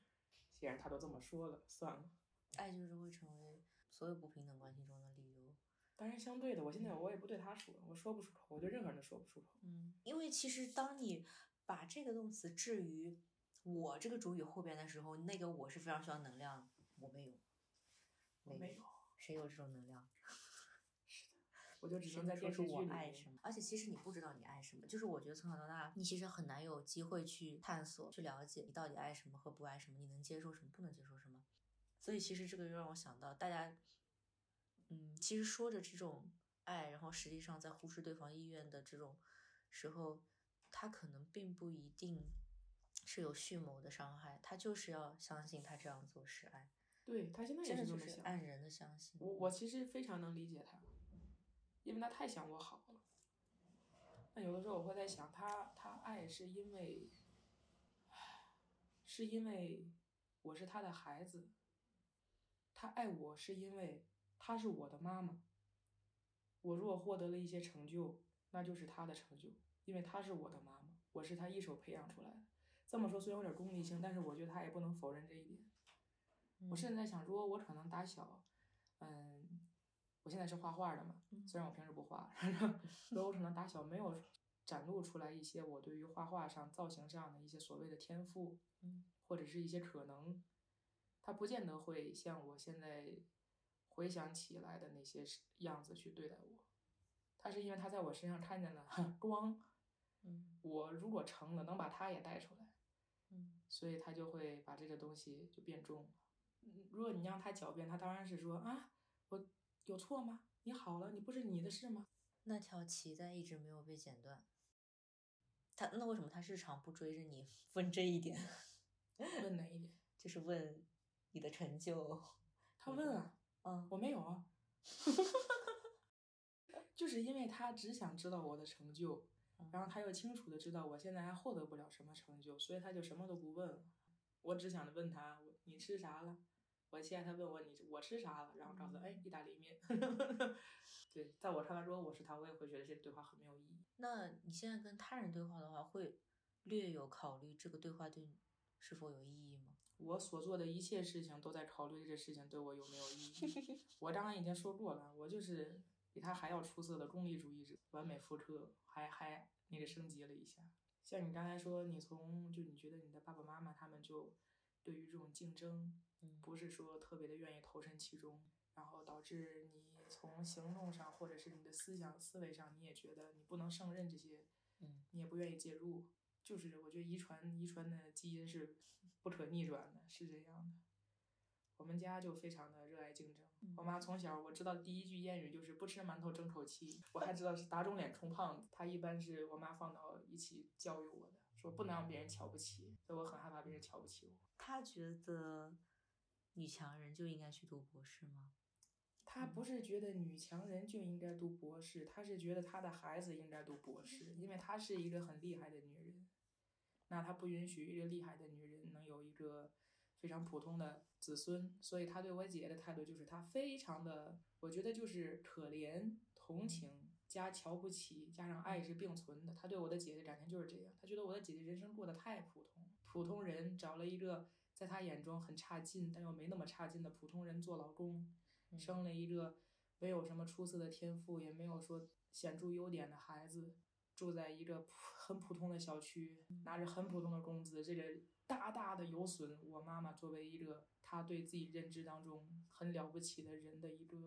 既然他都这么说了，算了。爱就是会成为所有不平等关系中的理由。当然相对的，我现在我也不对他说，我说不出口，我对任何人都说不出口。嗯，因为其实当你把这个动词置于我这个主语后边的时候，那个我是非常需要能量的，我没有，我没有，谁有这种能量？我就只能在电视能说出我剧里面。爱什么？而且其实你不知道你爱什么，就是我觉得从小到大，你其实很难有机会去探索、去了解你到底爱什么和不爱什么，你能接受什么，不能接受什么。所以其实这个又让我想到，大家，嗯，其实说着这种爱，然后实际上在忽视对方意愿的这种时候，他可能并不一定是有蓄谋的伤害，他就是要相信他这样做是爱，对他现在也是这么想。是按人的相信。我我其实非常能理解他，因为他太想我好了。那有的时候我会在想，他他爱是因为，是因为我是他的孩子，他爱我是因为他是我的妈妈。我如果获得了一些成就，那就是他的成就，因为他是我的妈妈，我是他一手培养出来的。这么说虽然有点功利性，但是我觉得他也不能否认这一点。我甚至在想，如果我可能打小，嗯，我现在是画画的嘛，嗯虽然我平时不画，如果我可能打小没有展露出来一些我对于画画上、造型上的一些所谓的天赋，嗯或者是一些可能，他不见得会像我现在回想起来的那些样子去对待我。他是因为他在我身上看见了 光，嗯我如果成了，能把他也带出来。嗯所以他就会把这个东西就变重了。嗯如果你让他狡辩，他当然是说啊，我有错吗？你好了，你不是你的事吗？那条脐带一直没有被剪断。他那为什么他日常不追着你问这一点？问哪一点？就是问你的成就。他问啊，嗯我没有啊，就是因为他只想知道我的成就，然后他又清楚的知道我现在还获得不了什么成就，所以他就什么都不问了。我只想着问他，我你吃啥了？我现在他问我你我吃啥了，然后告诉他，哎，意大利面。对，在我看来，如果我是他，我也会觉得这对话很没有意义。那你现在跟他人对话的话，会略有考虑这个对话对你是否有意义吗？我所做的一切事情都在考虑这事情对我有没有意义。我刚刚已经说过了，我就是比他还要出色的功利主义者，完美复刻，还还那个升级了一下。像你刚才说，你从就你觉得你的爸爸妈妈他们就对于这种竞争，嗯不是说特别的愿意投身其中，然后导致你从行动上或者是你的思想思维上，你也觉得你不能胜任这些，嗯你也不愿意介入。就是我觉得遗传遗传的基因是不可逆转的，是这样的。我们家就非常的热爱竞争。我妈从小我知道第一句谚语就是不吃馒头争口气，我还知道是打肿脸充胖子。她一般是我妈放到一起教育我的，说不能让别人瞧不起，所以我很害怕别人瞧不起我。他觉得女强人就应该去读博士吗？他不是觉得女强人就应该读博士，他是觉得他的孩子应该读博士，因为她是一个很厉害的女人。那他不允许一个厉害的女人能有一个非常普通的子孙，所以他对我姐的态度就是他非常的，我觉得就是可怜、同情加瞧不起，加上爱是并存的。她对我的姐姐感情就是这样，她觉得我的姐姐人生过得太普通，普通人找了一个在她眼中很差劲但又没那么差劲的普通人做老公。生了一个没有什么出色的天赋，也没有说显著优点的孩子，住在一个普很普通的小区，拿着很普通的工资，这个大大的有损我妈妈作为一个她对自己认知当中很了不起的人的一个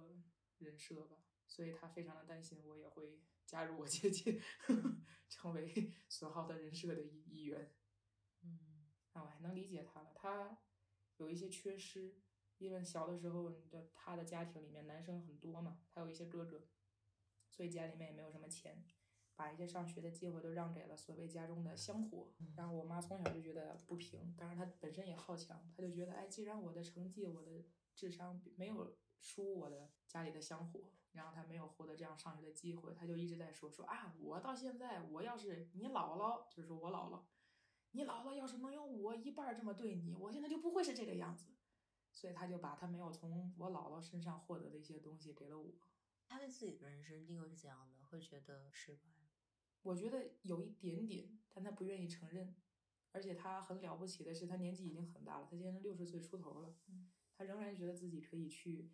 人设吧，所以他非常的担心我也会加入我姐姐，成为损耗的人设的一一员。嗯那我还能理解他了，他有一些缺失，因为小的时候的他的家庭里面男生很多嘛，她有一些哥哥，所以家里面也没有什么钱。把一些上学的机会都让给了所谓家中的香火，然后我妈从小就觉得不平，当然她本身也好强，她就觉得，哎，既然我的成绩、我的智商没有输我的家里的香火，然后他没有获得这样上学的机会，他就一直在说说啊，我到现在，我要是你姥姥，就是说我姥姥，你姥姥要是能有我一半儿这么对你，我现在就不会是这个样子，所以他就把他没有从我姥姥身上获得的一些东西给了我。他对自己的人生定位是怎样的？会觉得失败？我觉得有一点点，但他不愿意承认，而且他很了不起的是，他年纪已经很大了，他现在六十岁出头了，嗯他仍然觉得自己可以去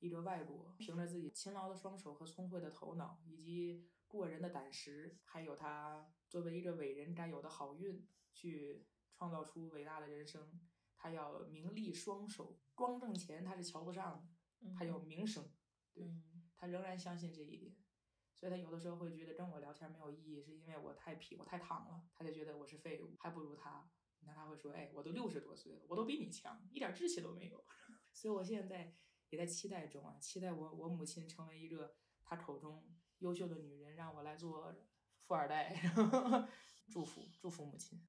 一个外国，凭着自己勤劳的双手和聪慧的头脑，以及过人的胆识，还有他作为一个伟人该有的好运，去创造出伟大的人生。他要名利双收，光挣钱他是瞧不上的，他有名声，对嗯他仍然相信这一点。所以他有的时候会觉得跟我聊天没有意义，是因为我太皮，我太躺了，他就觉得我是废物，还不如他。那他会说，哎，我都六十多岁了，我都比你强，一点志气都没有。所以我现在也在期待中啊，期待我我母亲成为一个她口中优秀的女人，让我来做富二代。祝福祝福母亲。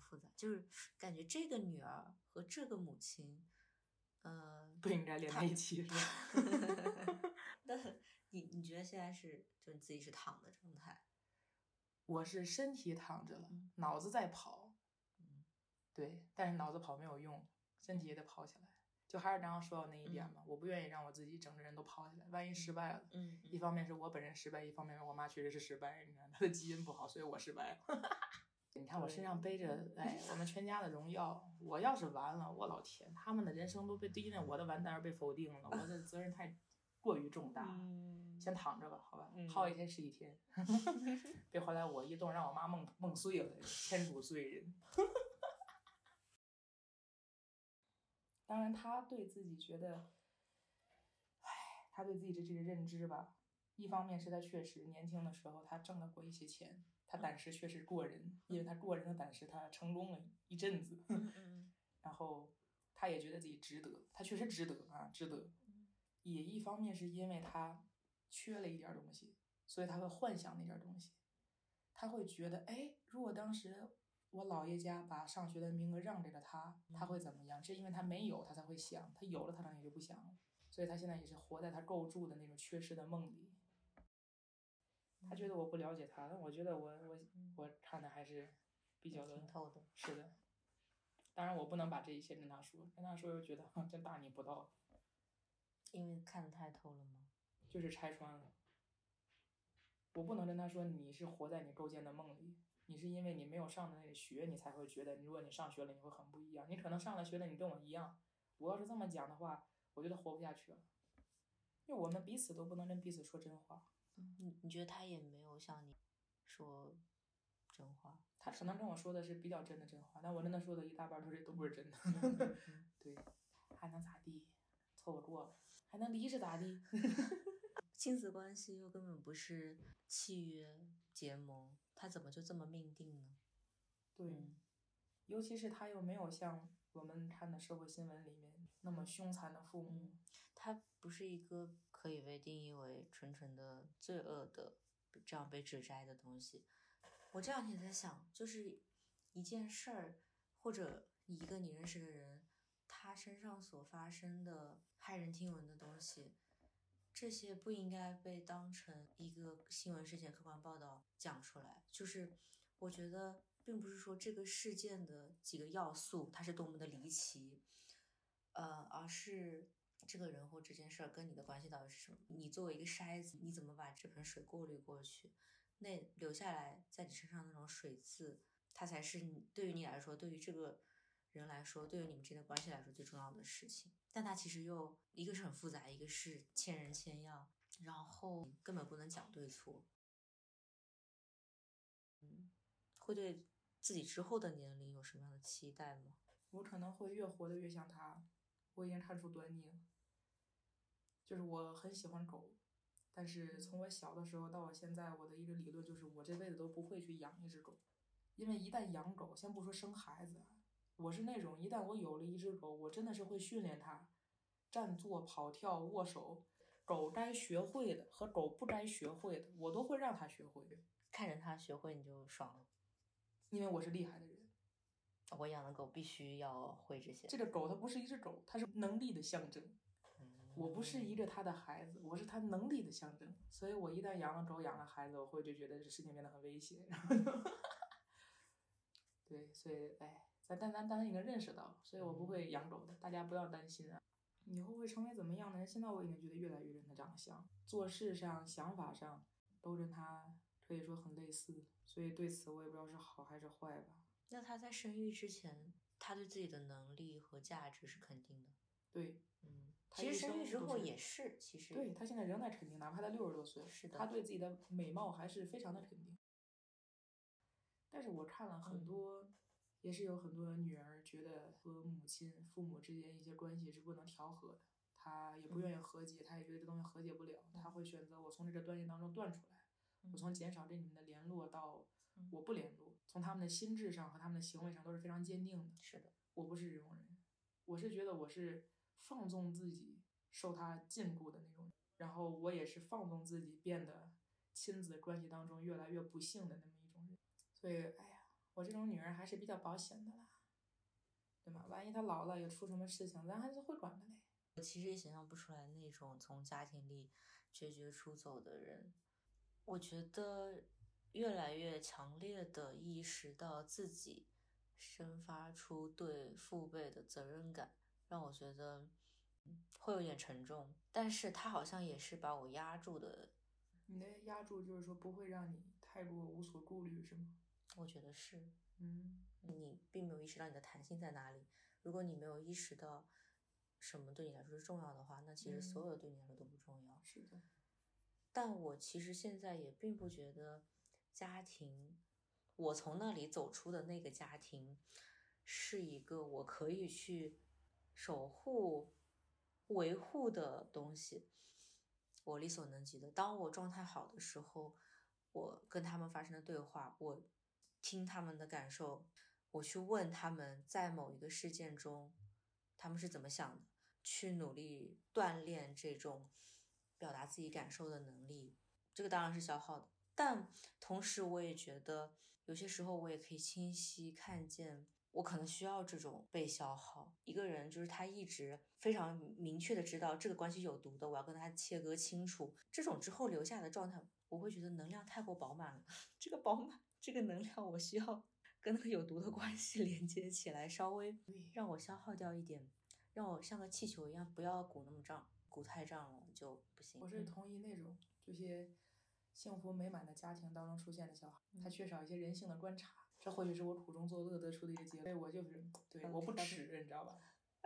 复杂，就是感觉这个女儿和这个母亲，呃，不应该连在一起，是吧？那你你觉得现在是就你自己是躺的状态？我是身体躺着了嗯，脑子在跑，嗯对，但是脑子跑没有用，身体也得跑起来。就还是刚刚说到那一点嘛，我不愿意让我自己整个人都抛下来，万一失败了，嗯，一方面是我本人失败，一方面是我妈确实是失败，你看她的基因不好，所以我失败了。你看我身上背着，哎，我们全家的荣耀。我要是完了，我老天，他们的人生都被因为我的完蛋而被否定了，我的责任太过于重大。嗯先躺着吧，好吧嗯，耗一天是一天 别回来我一动让我妈梦梦碎了，天竺碎人。当然，他对自己觉得，唉，他对自己的这个认知吧，一方面是他确实年轻的时候他挣了过一些钱，他胆识确实过人，因为他过人的胆识，他成功了一阵子，然后他也觉得自己值得，他确实值得啊，值得。也一方面是因为他缺了一点儿东西，所以他会幻想那点儿东西。他会觉得，哎，如果当时我姥爷家把上学的名额让给了他，他会怎么样？是因为他没有，他才会想；他有了，他可能也就不想了。所以他现在也是活在他构筑的那种缺失的梦里。他觉得我不了解他，但我觉得我我我看的还是比较的挺透的。是的，当然我不能把这一切跟他说，跟他说又觉得哼真大逆不道，因为看得太透了吗？就是拆穿了。我不能跟他说你是活在你构建的梦里，你是因为你没有上的那个学，你才会觉得如果你上学了你会很不一样。你可能上了学了，你跟我一样。我要是这么讲的话，我觉得活不下去了，因为我们彼此都不能跟彼此说真话。你你觉得他也没有向你说真话？他可能跟我说的是比较真的真话，但我跟他说的一大半都是都不是真的。嗯 对，还能咋地？凑合过了，还能离是咋地？亲子关系又根本不是契约结盟，他怎么就这么命定呢？对，嗯尤其是他又没有像我们看的社会新闻里面那么凶残的父母。他不是一个可以被定义为纯纯的罪恶的这样被指摘的东西。我这两天在想，就是一件事儿，或者一个你认识的人，他身上所发生的骇人听闻的东西，这些不应该被当成一个新闻事件客观报道讲出来。就是我觉得，并不是说这个事件的几个要素它是多么的离奇，呃，而是这个人或这件事跟你的关系到底是什么？你作为一个筛子，你怎么把这盆水过滤过去？那留下来在你身上那种水渍，它才是对于你来说，对于这个人来说，对于你们之间的关系来说最重要的事情。但它其实又一个是很复杂，一个是千人千样，然后根本不能讲对错。嗯，会对自己之后的年龄有什么样的期待吗？我可能会越活得越像他，我已经看出端倪了。就是我很喜欢狗，但是从我小的时候到我现在，我的一个理论就是我这辈子都不会去养一只狗，因为一旦养狗，先不说生孩子，我是那种一旦我有了一只狗，我真的是会训练它站坐跑跳握手，狗该学会的和狗不该学会的，我都会让它学会，看着它学会你就爽了。因为我是厉害的人。我养的狗必须要会这些。这个狗它不是一只狗，它是能力的象征。嗯我不是一个他的孩子，我是他能力的象征。所以我一旦养了狗、养了孩子，我会就觉得这事情变得很危险。然后就 对，所以哎，咱但咱咱已经认识到，所以我不会养狗的，大家不要担心啊。以后会成为怎么样的人？现在我已经觉得越来越跟他长得像，做事上、想法上都跟他可以说很类似，所以对此我也不知道是好还是坏吧。那他在生育之前，他对自己的能力和价值是肯定的。对，嗯，其实生育之后也是，其实对他现在仍在肯定，哪怕他六十多岁，是的他对自己的美貌还是非常的肯定。但是我看了很嗯多，也是有很多女儿觉得和母亲、父母之间一些关系是不能调和的，她也不愿意嗯和解，她也觉得这东西和解不了，她会选择我从这个关系当中断出来，嗯我从减少跟你们的联络到嗯我不联络，从他们的心智上和他们的行为上都是非常坚定的。是的，我不是这种人，我是觉得我是放纵自己受他禁锢的那种人，然后我也是放纵自己变得亲子关系当中越来越不幸的那么一种人。所以，哎呀，我这种女人还是比较保险的啦，对吧？万一她老了有出什么事情，咱还是会管的嘞。我其实也想象不出来那种从家庭里决绝出走的人。我觉得越来越强烈的意识到自己生发出对父辈的责任感，让我觉得嗯会有点沉重。但是他好像也是把我压住的，你的压住就是说不会让你太过无所顾虑，是吗？我觉得是。嗯，你并没有意识到你的弹性在哪里。如果你没有意识到什么对你来说是重要的话，那其实所有的对你来说都不重要。是的，但我其实现在也并不觉得家庭，我从那里走出的那个家庭，是一个我可以去守护、维护的东西。我力所能及的。当我状态好的时候，我跟他们发生的对话，我听他们的感受，我去问他们在某一个事件中他们是怎么想的，去努力锻炼这种表达自己感受的能力。这个当然是消耗的，但同时我也觉得有些时候我也可以清晰看见。我可能需要这种被消耗。一个人就是他一直非常明确的知道这个关系有毒的，我要跟他切割清楚。这种之后留下的状态，我会觉得能量太过饱满了。这个饱满，这个能量，我需要 跟那个有毒的关系连接起来，稍微让我消耗掉一点，让我像个气球一样，不要鼓那么胀，鼓太胀了就不行。我是同意那种这些幸福美满的家庭当中出现的小孩，他缺少一些人性的观察。这或许是我苦中作乐得出的一个结论。所以我就是对，我不耻，你知道吧？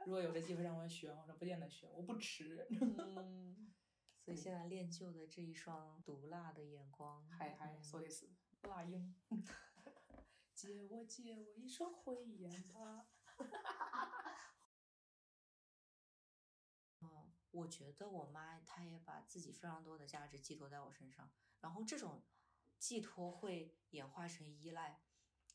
如果有这机会让我选，我说不见得选，我不耻。嗯，所以现在练就的这一双毒辣的眼光，嗨嗨，嗯说的是辣鹰，借我借我一双慧眼吧。嗯，我觉得我妈她也把自己非常多的价值寄托在我身上，然后这种寄托会演化成依赖，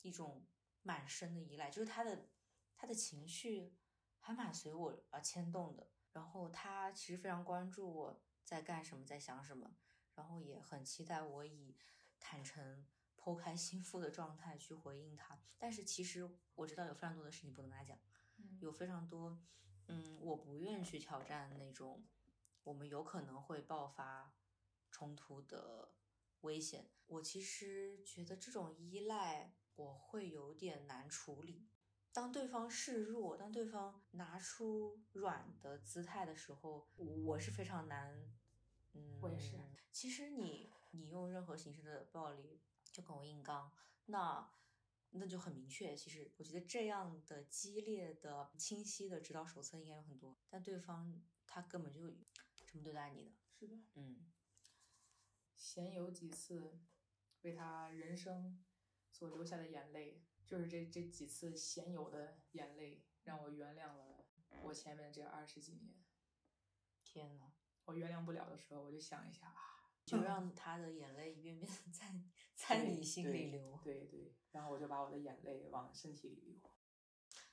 一种满身的依赖，就是她的她的情绪还蛮随我而牵动的。然后她其实非常关注我在干什么，在想什么，然后也很期待我以坦诚、剖开心腹的状态去回应他。但是其实我知道有非常多的事情不能跟他讲。嗯有非常多，嗯，我不愿去挑战那种我们有可能会爆发冲突的危险。我其实觉得这种依赖我会有点难处理。当对方示弱，当对方拿出软的姿态的时候，我是非常难。嗯，我也是。其实你你用任何形式的暴力就跟我硬刚，那那就很明确。其实我觉得这样的激烈的、清晰的指导手册应该有很多，但对方他根本就这么对待你的。是的，嗯，鲜有几次为他人生所流下的眼泪就是这这几次鲜有的眼泪，让我原谅了我前面这二十几年。天呐，我原谅不了的时候，我就想一下啊，就 让他的眼泪一遍遍地在在你心里流。对对，然后我就把我的眼泪往身体里流。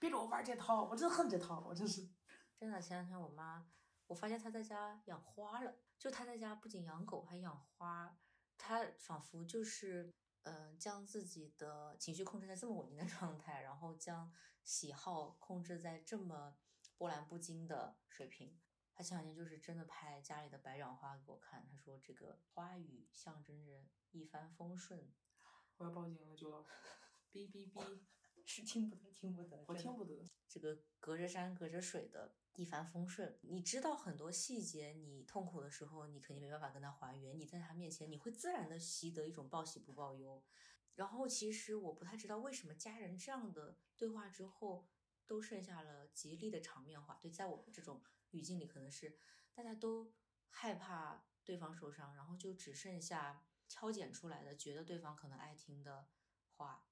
别给我玩这套，我真恨这套，我真是。真的，前两天我妈，我发现她在家养花了。就她在家不仅养狗，还养花。她仿佛就是，嗯，将自己的情绪控制在这么稳定的状态，然后将喜好控制在这么波澜不惊的水平。她前两天就是真的拍家里的白掌花给我看，他说这个花语象征着一帆风顺。我要报警了，周老 师！哔哔哔，是听不得，听不得，我听不得。这个隔着山隔着水的。一帆风顺，你知道很多细节，你痛苦的时候，你肯定没办法跟他还原。你在他面前，你会自然的习得一种报喜不报忧。然后，其实我不太知道为什么家人这样的对话之后，都剩下了极力的场面话。对，在我们这种语境里，可能是大家都害怕对方受伤，然后就只剩下敲剪出来的，觉得对方可能爱听的话。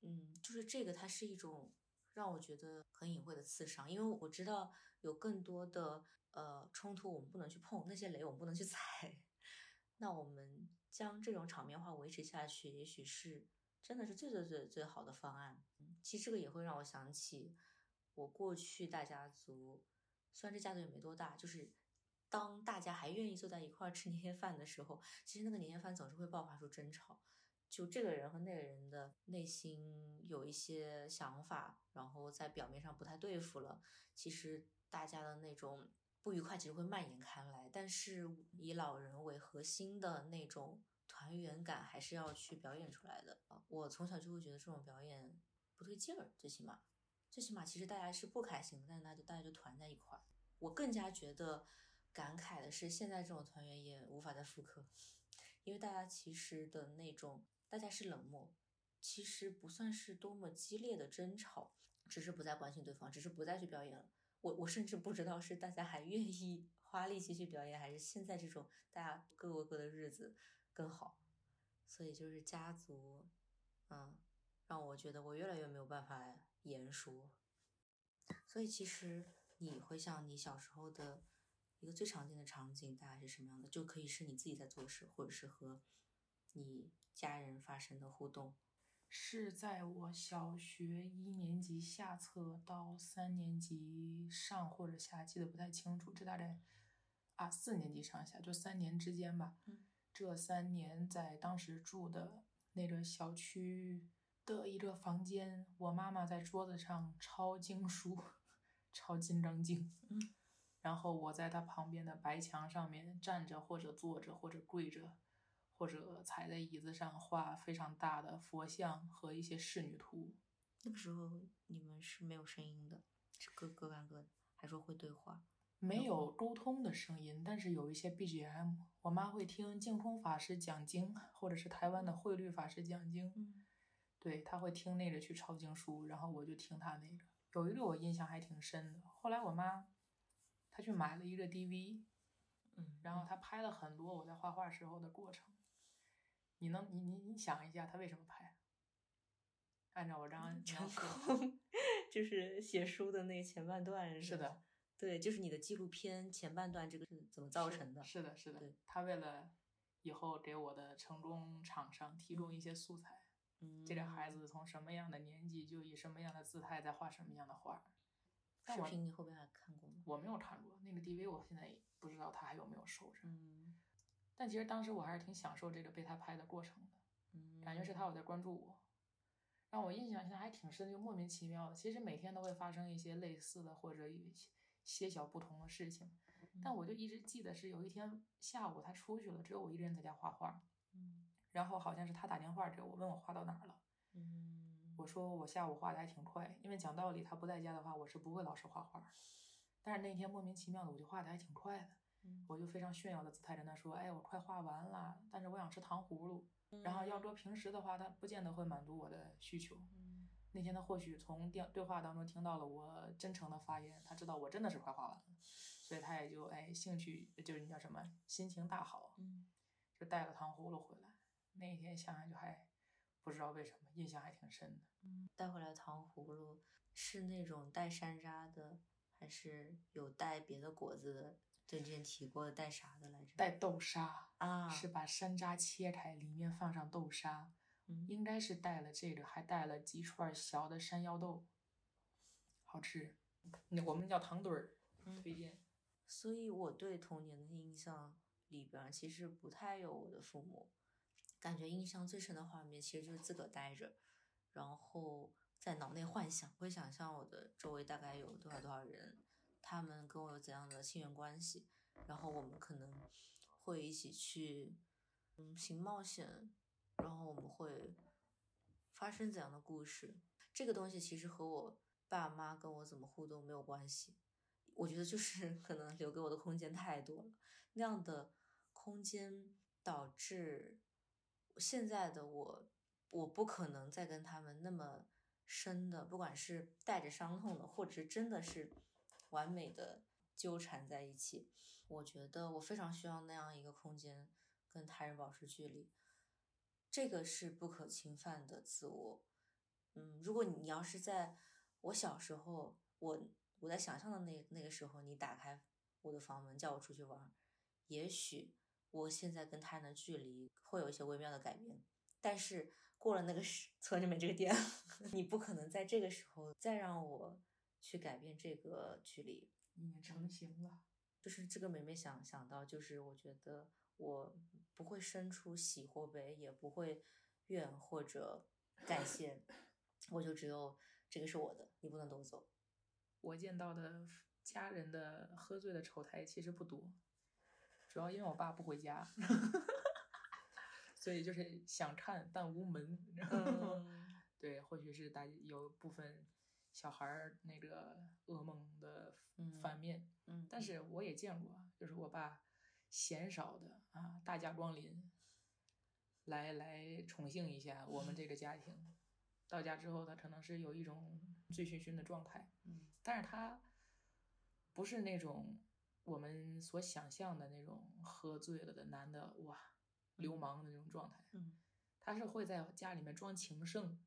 嗯，就是这个，它是一种。让我觉得很隐晦的刺伤，因为我知道有更多的呃冲突我们不能去碰，那些雷我们不能去踩。那我们将这种场面话维持下去，也许是真的是最最最最好的方案。其实这个也会让我想起我过去大家族，虽然这架子也没多大，就是当大家还愿意坐在一块儿吃 年夜饭的时候，其实那个年夜饭总是会爆发出争吵。就这个人和那个人的内心有一些想法，然后在表面上不太对付了。其实大家的那种不愉快其实会蔓延开来，但是以老人为核心的那种团圆感还是要去表演出来的啊！我从小就会觉得这种表演不对劲儿，最起码，最起码其实大家是不开心的，但是那就大家就团在一块儿。我更加觉得感慨的是，现在这种团圆也无法再复刻，因为大家其实的那种。大家是冷漠，其实不算是多么激烈的争吵，只是不再关心对方，只是不再去表演了。我我甚至不知道是大家还愿意花力气去表演，还是现在这种大家各过各的日子更好。所以就是家族，嗯，让我觉得我越来越没有办法言说。所以其实你回想你小时候的一个最常见的场景，大概是什么样的？就可以是你自己在做事，或者是和你。家人发生的互动，是在我小学一年级下册到三年级上或者下，记得不太清楚。这大概啊四年级上下，就三年之间吧。嗯，这三年在当时住的那个小区的一个房间，我妈妈在桌子上抄经书，抄《金刚经》。嗯，然后我在她旁边的白墙上面站着，或者坐着，或者跪着。或者踩在椅子上画非常大的佛像和一些仕女图。那个时候你们是没有声音的，是各各干各的，还说会对话？没有沟通的声音，但是有一些 BGM。我妈会听净空法师讲经，或者是台湾的慧律法师讲经。嗯，对他会听那个去抄经书，然后我就听他那个。有一个我印象还挺深的，后来我妈她去买了一个 DV，嗯，然后她拍了很多我在画画时候的过程。你能，你你你想一下，她为什么拍？按照我刚刚描述，就是写书的那前半段是的，对，就是你的纪录片前半段，这个是怎么造成的？是的，是的。对，他为了以后给我的成功厂商提供一些素材。嗯，这个孩子从什么样的年纪就以什么样的姿态在画什么样的画。视频你后边还看过吗？我没有看过那个 DV，我现在不知道他还有没有收着。嗯。但其实当时我还是挺享受这个被他拍的过程的，感觉是他有在关注我，让我印象现在还挺深，就莫名其妙的。其实每天都会发生一些类似的或者一些小不同的事情，但我就一直记得是有一天下午他出去了，只有我一个人在家画画，然后好像是他打电话给我问我画到哪儿了，我说我下午画的还挺快，因为讲道理他不在家的话我是不会老是画画，但是那天莫名其妙的我就画的还挺快的。我就非常炫耀的姿态跟他说：“哎，我快画完了，但是我想吃糖葫芦。”然后要说平时的话，他不见得会满足我的需求。那天他或许从电对话当中听到了我真诚的发言，他知道我真的是快画完了，所以他也就哎兴趣就是你叫什么心情大好，就带了糖葫芦回来。那一天想想就还不知道为什么印象还挺深的。嗯，带回来糖葫芦是那种带山楂的，还是有带别的果子的？就之前提过的带啥的来着？带豆沙啊，是把山楂切开，里面放上豆沙，嗯应该是带了这个，还带了几串小的山药豆，好吃。那我们叫糖墩儿，嗯推荐。所以我对童年的印象里边儿其实不太有我的父母，感觉印象最深的画面其实就是自个儿待着，然后在脑内幻想，会想象我的周围大概有多少多少人，他们跟我有怎样的亲缘关系，然后我们可能会一起去嗯行冒险，然后我们会发生怎样的故事。这个东西其实和我爸妈跟我怎么互动没有关系，我觉得就是可能留给我的空间太多了，那样的空间导致现在的我，我不可能再跟他们那么深的，不管是带着伤痛的，或者是真的是完美的纠缠在一起。我觉得我非常需要那样一个空间，跟他人保持距离。这个是不可侵犯的自我。嗯，如果你要是在我小时候，我我在想象的那那个时候，你打开我的房门叫我出去玩，也许我现在跟他人的距离会有一些微妙的改变。但是过了那个时村里面这个点，你不可能在这个时候再让我去改变这个距离。已经成型了。就是这个每每想想到，就是我觉得我不会生出喜或悲，也不会怨或者感谢，我就只有这个是我的，你不能夺走。我见到的家人的喝醉的丑态其实不多，主要因为我爸不回家，所以就是想看但无门。嗯 对，或许是大有部分小孩儿那个噩梦的嗯反面，嗯，但是我也见过，就是我爸嫌少的啊大驾光临，来来宠幸一下我们这个家庭。到家之后，他可能是有一种醉醺醺的状态，嗯但是他不是那种我们所想象的那种喝醉了的男的哇流氓的那种状态，嗯。他是会在家里面装情圣，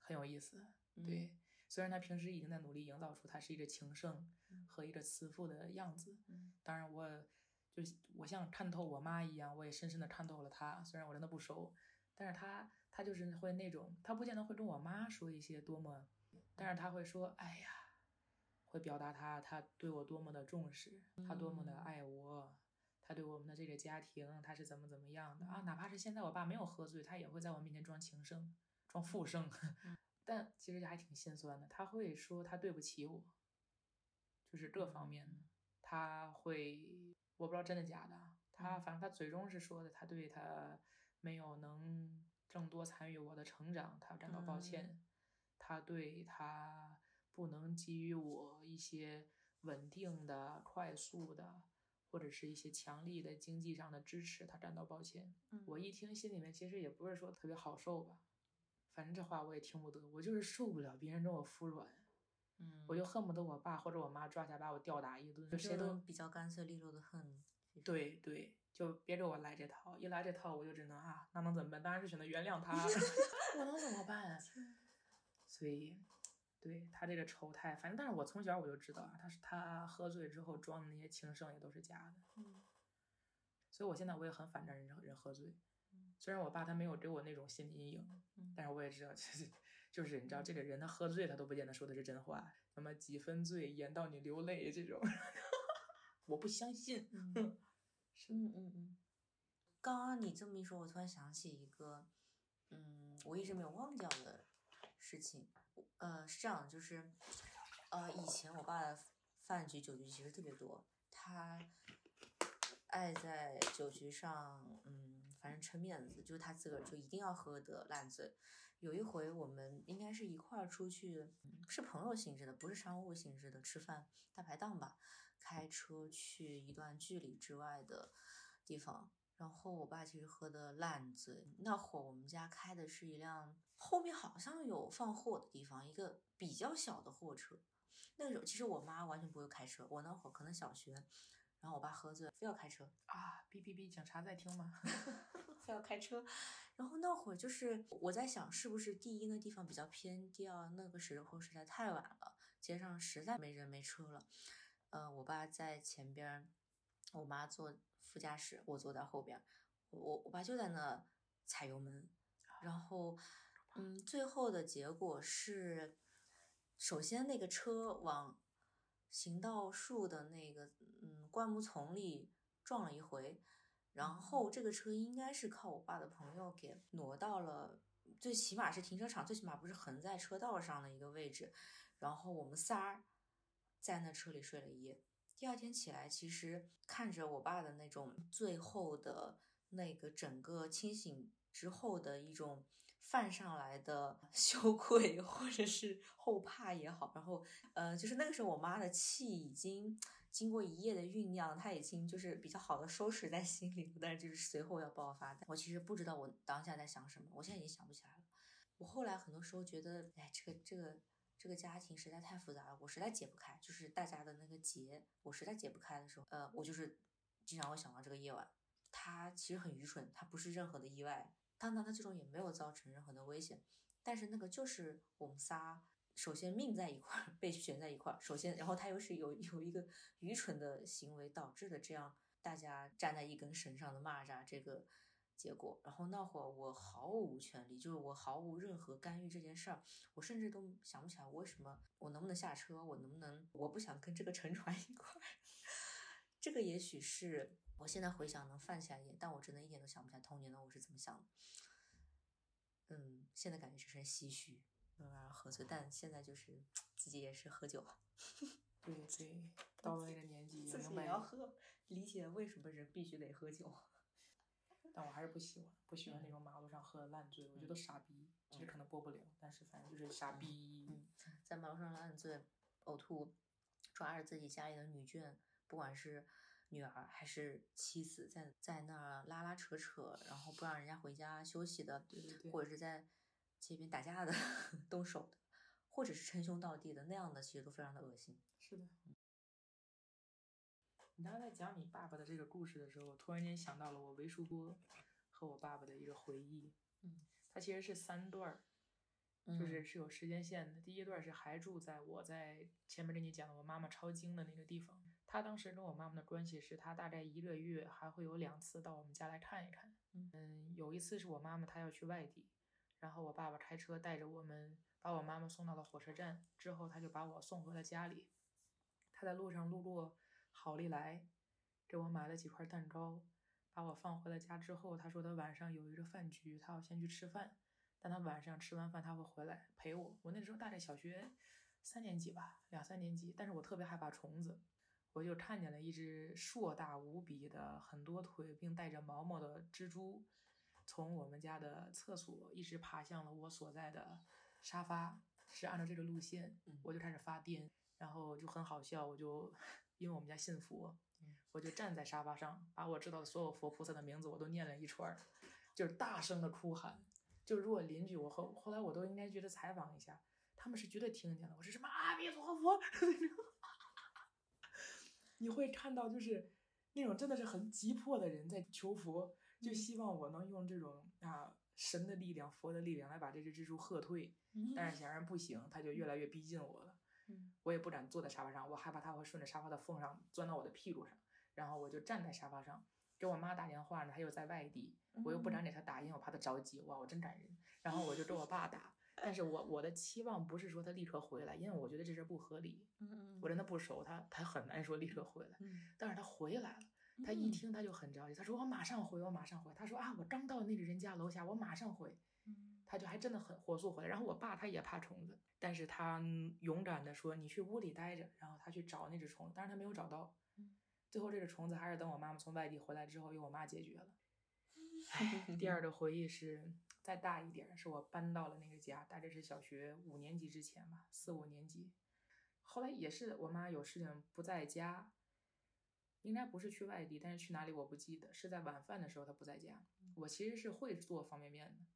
很有意思。嗯。对，虽然他平时已经在努力营造出他是一个情圣嗯。和一个慈父的样子，嗯。当然我就是我像看透我妈一样，我也深深的看透了他。虽然我真的不熟，但是他他就是会那种，他不见得会跟我妈说一些多么，但是他会说，哎呀，会表达他他对我多么的重视，他多么的嗯爱我。他对我们的这个家庭，他是怎么怎么样的啊？哪怕是现在我爸没有喝醉，他也会在我面前装情圣、装富圣，但其实还挺心酸的。他会说他对不起我，就是各方面的，他会我不知道真的假的啊，他反正他嘴中是说的，他对他没有能更多参与我的成长，他感到抱歉，他对他不能给予我一些稳定的、快速的。或者是一些强力的经济上的支持，他感到抱歉。嗯我一听，心里面其实也不是说特别好受吧，反正这话我也听不得，我就是受不了别人跟我服软，嗯，我就恨不得我爸或者我妈抓起来把我吊打一顿，就谁都比较干脆利落的恨。对对，就别给我来这套，一来这套我就只能啊，那能怎么办？当然是选择原谅他，我能怎么办？啊 所以，对他这个丑态，反正但是我从小我就知道啊，他是他喝醉之后装的那些情圣也都是假的，嗯所以我现在我也很反感人人喝醉嗯。虽然我爸他没有给我那种心理阴影，嗯但是我也知道，就是就是你知道，这个人他喝醉他都不见得说的是真话，什么几分醉演到你流泪这种，我不相信。嗯嗯嗯嗯，刚刚你这么一说，我突然想起一个，嗯，我一直没有忘掉的事情。呃，是这样，就是，呃，以前我爸的饭局酒局其实特别多，他爱在酒局上，嗯，反正撑面子，就是他自个儿就一定要喝得烂醉。有一回我们应该是一块儿出去，是朋友性质的，不是商务性质的吃饭大排档吧。开车去一段距离之外的地方，然后我爸其实喝的烂醉。那会儿我们家开的是一辆后面好像有放货的地方，一个比较小的货车。那个时候其实我妈完全不会开车，我那会儿可能小学，然后我爸喝醉非要开车，啊，哔哔哔，警察在听吗？非要开车，然后那会儿就是我在想，是不是第一那地方比较偏，第二那个时候实在太晚了，街上实在没人没车了。呃，我爸在前边，我妈坐副驾驶，我坐在后边，我我爸就在那踩油门，然后嗯，最后的结果是，首先那个车往行道树的那个嗯灌木丛里撞了一回。然后这个车应该是靠我爸的朋友给挪到了，最起码是停车场，最起码不是横在车道上的一个位置。然后我们仨在那车里睡了一夜。第二天起来，其实看着我爸的那种最后的那个整个清醒之后的一种泛上来的 羞愧或者是后怕也好，然后呃，就是那个时候我妈的气已经。经过一夜的酝酿，她已经就是比较好的收拾在心里，但是就是随后要爆发。我其实不知道我当下在想什么，我现在已经想不起来了。我后来很多时候觉得，哎，这个这个这个家庭实在太复杂了，我实在解不开。就是大家的那个结，我实在解不开的时候，呃，我就是经常会想到这个夜晚。他其实很愚蠢，他不是任何的意外，当然他最终也没有造成任何的危险，但是那个就是我们仨。首先命在一块儿，被悬在一块儿。首先，然后他又是有有一个愚蠢的行为导致的这样大家站在一根绳上的蚂蚱这个结果。然后那会儿我毫无权利，就是我毫无任何干预这件事儿。我甚至都想不起来我为什么，我能不能下车，我能不能，我不想跟这个沉船一块儿。这个也许是我现在回想能泛起来一点，但我真的一点都想不起来童年的我是怎么想的。嗯，现在感觉只剩唏嘘。然喝醉，但现在就是自己也是喝酒。对对，到了那个年纪，自己也要喝，理解为什么人必须得喝酒。但我还是不喜欢，不喜欢那种马路上喝的烂醉，我觉得傻逼。其实可能播不了，但是反正就是傻逼。嗯，在马路上烂醉、呕吐，抓着自己家里的女眷，不管是女儿还是妻子，在在那儿拉拉扯扯，然后不让人家回家休息的，对对对，或者是在。街边打架的、动手的，或者是称兄道弟的那样的，其实都非常的恶心。是的。你刚才在讲你爸爸的这个故事的时候，我突然间想到了我为数波和我爸爸的一个回忆。嗯。他其实是三段儿，就是是有时间线的。第一段是还住在我在前面跟你讲的我妈妈抄经的那个地方。他当时跟我妈妈的关系是，他大概一个月还会有两次到我们家来看一看。嗯。有一次是我妈妈她要去外地。然后我爸爸开车带着我们，把我妈妈送到了火车站，之后他就把我送回了家里。他在路上路过好利来，给我买了几块蛋糕，把我放回了家之后，他说他晚上有一个饭局，他要先去吃饭，但他晚上吃完饭他会回来陪我。我那时候大概小学三年级吧，两三年级，但是我特别害怕虫子，我就看见了一只硕大无比的、很多腿并带着毛毛的蜘蛛。从我们家的厕所一直爬向了我所在的沙发，是按照这个路线，我就开始发癫，然后就很好笑，我就因为我们家信佛，我就站在沙发上，把我知道的所有佛菩萨的名字我都念了一串，就是大声的哭喊，就如果邻居我后后来我都应该觉得采访一下，他们是绝对听见了，我说什么阿弥陀佛，你会看到就是那种真的是很急迫的人在求佛。就希望我能用这种啊神的力量、佛的力量来把这只蜘蛛喝退，但是显然不行，它就越来越逼近我了。我也不敢坐在沙发上，我害怕它会顺着沙发的缝上钻到我的屁股上。然后我就站在沙发上，给我妈打电话呢，她又在外地，我又不敢给她打，因为我怕她着急。哇，我真感人。然后我就给我爸打，但是我我的期望不是说他立刻回来，因为我觉得这事不合理。我跟他不熟，他他很难说立刻回来。但是他回来了。他一听他就很着急，他说我马上回，我马上回。他说啊，我刚到那个人家楼下，我马上回。他就还真的很火速回来。然后我爸他也怕虫子，但是他勇敢的说你去屋里待着，然后他去找那只虫子，但是他没有找到。最后这只虫子还是等我妈妈从外地回来之后，由我妈解决了。第二个回忆是再大一点，是我搬到了那个家，大概是小学五年级之前吧，四五年级。后来也是我妈有事情不在家。应该不是去外地，但是去哪里我不记得。是在晚饭的时候她不在家。我其实是会做方便面的，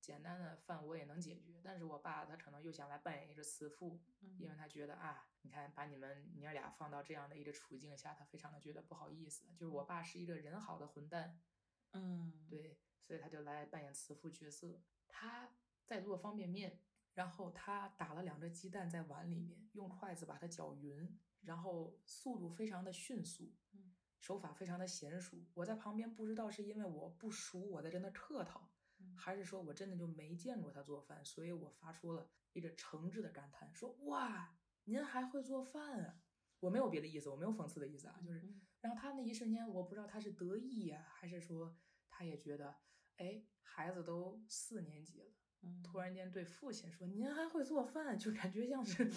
简单的饭我也能解决。但是我爸他可能又想来扮演一个慈父，因为他觉得啊，你看把你们娘俩放到这样的一个处境下，他非常的觉得不好意思。就是我爸是一个人好的混蛋，嗯，对，所以他就来扮演慈父角色。他在做方便面，然后他打了两个鸡蛋在碗里面，用筷子把它搅匀，然后速度非常的迅速，嗯手法非常的娴熟。我在旁边不知道是因为我不熟，我在跟他客套，嗯还是说我真的就没见过他做饭，所以我发出了一个诚挚的感叹，说哇，您还会做饭啊！我没有别的意思，我没有讽刺的意思啊，就是。嗯然后他那一瞬间，我不知道他是得意呀、还是说他也觉得，哎，孩子都四年级了，嗯突然间对父亲说：“您还会做饭？”就感觉像是，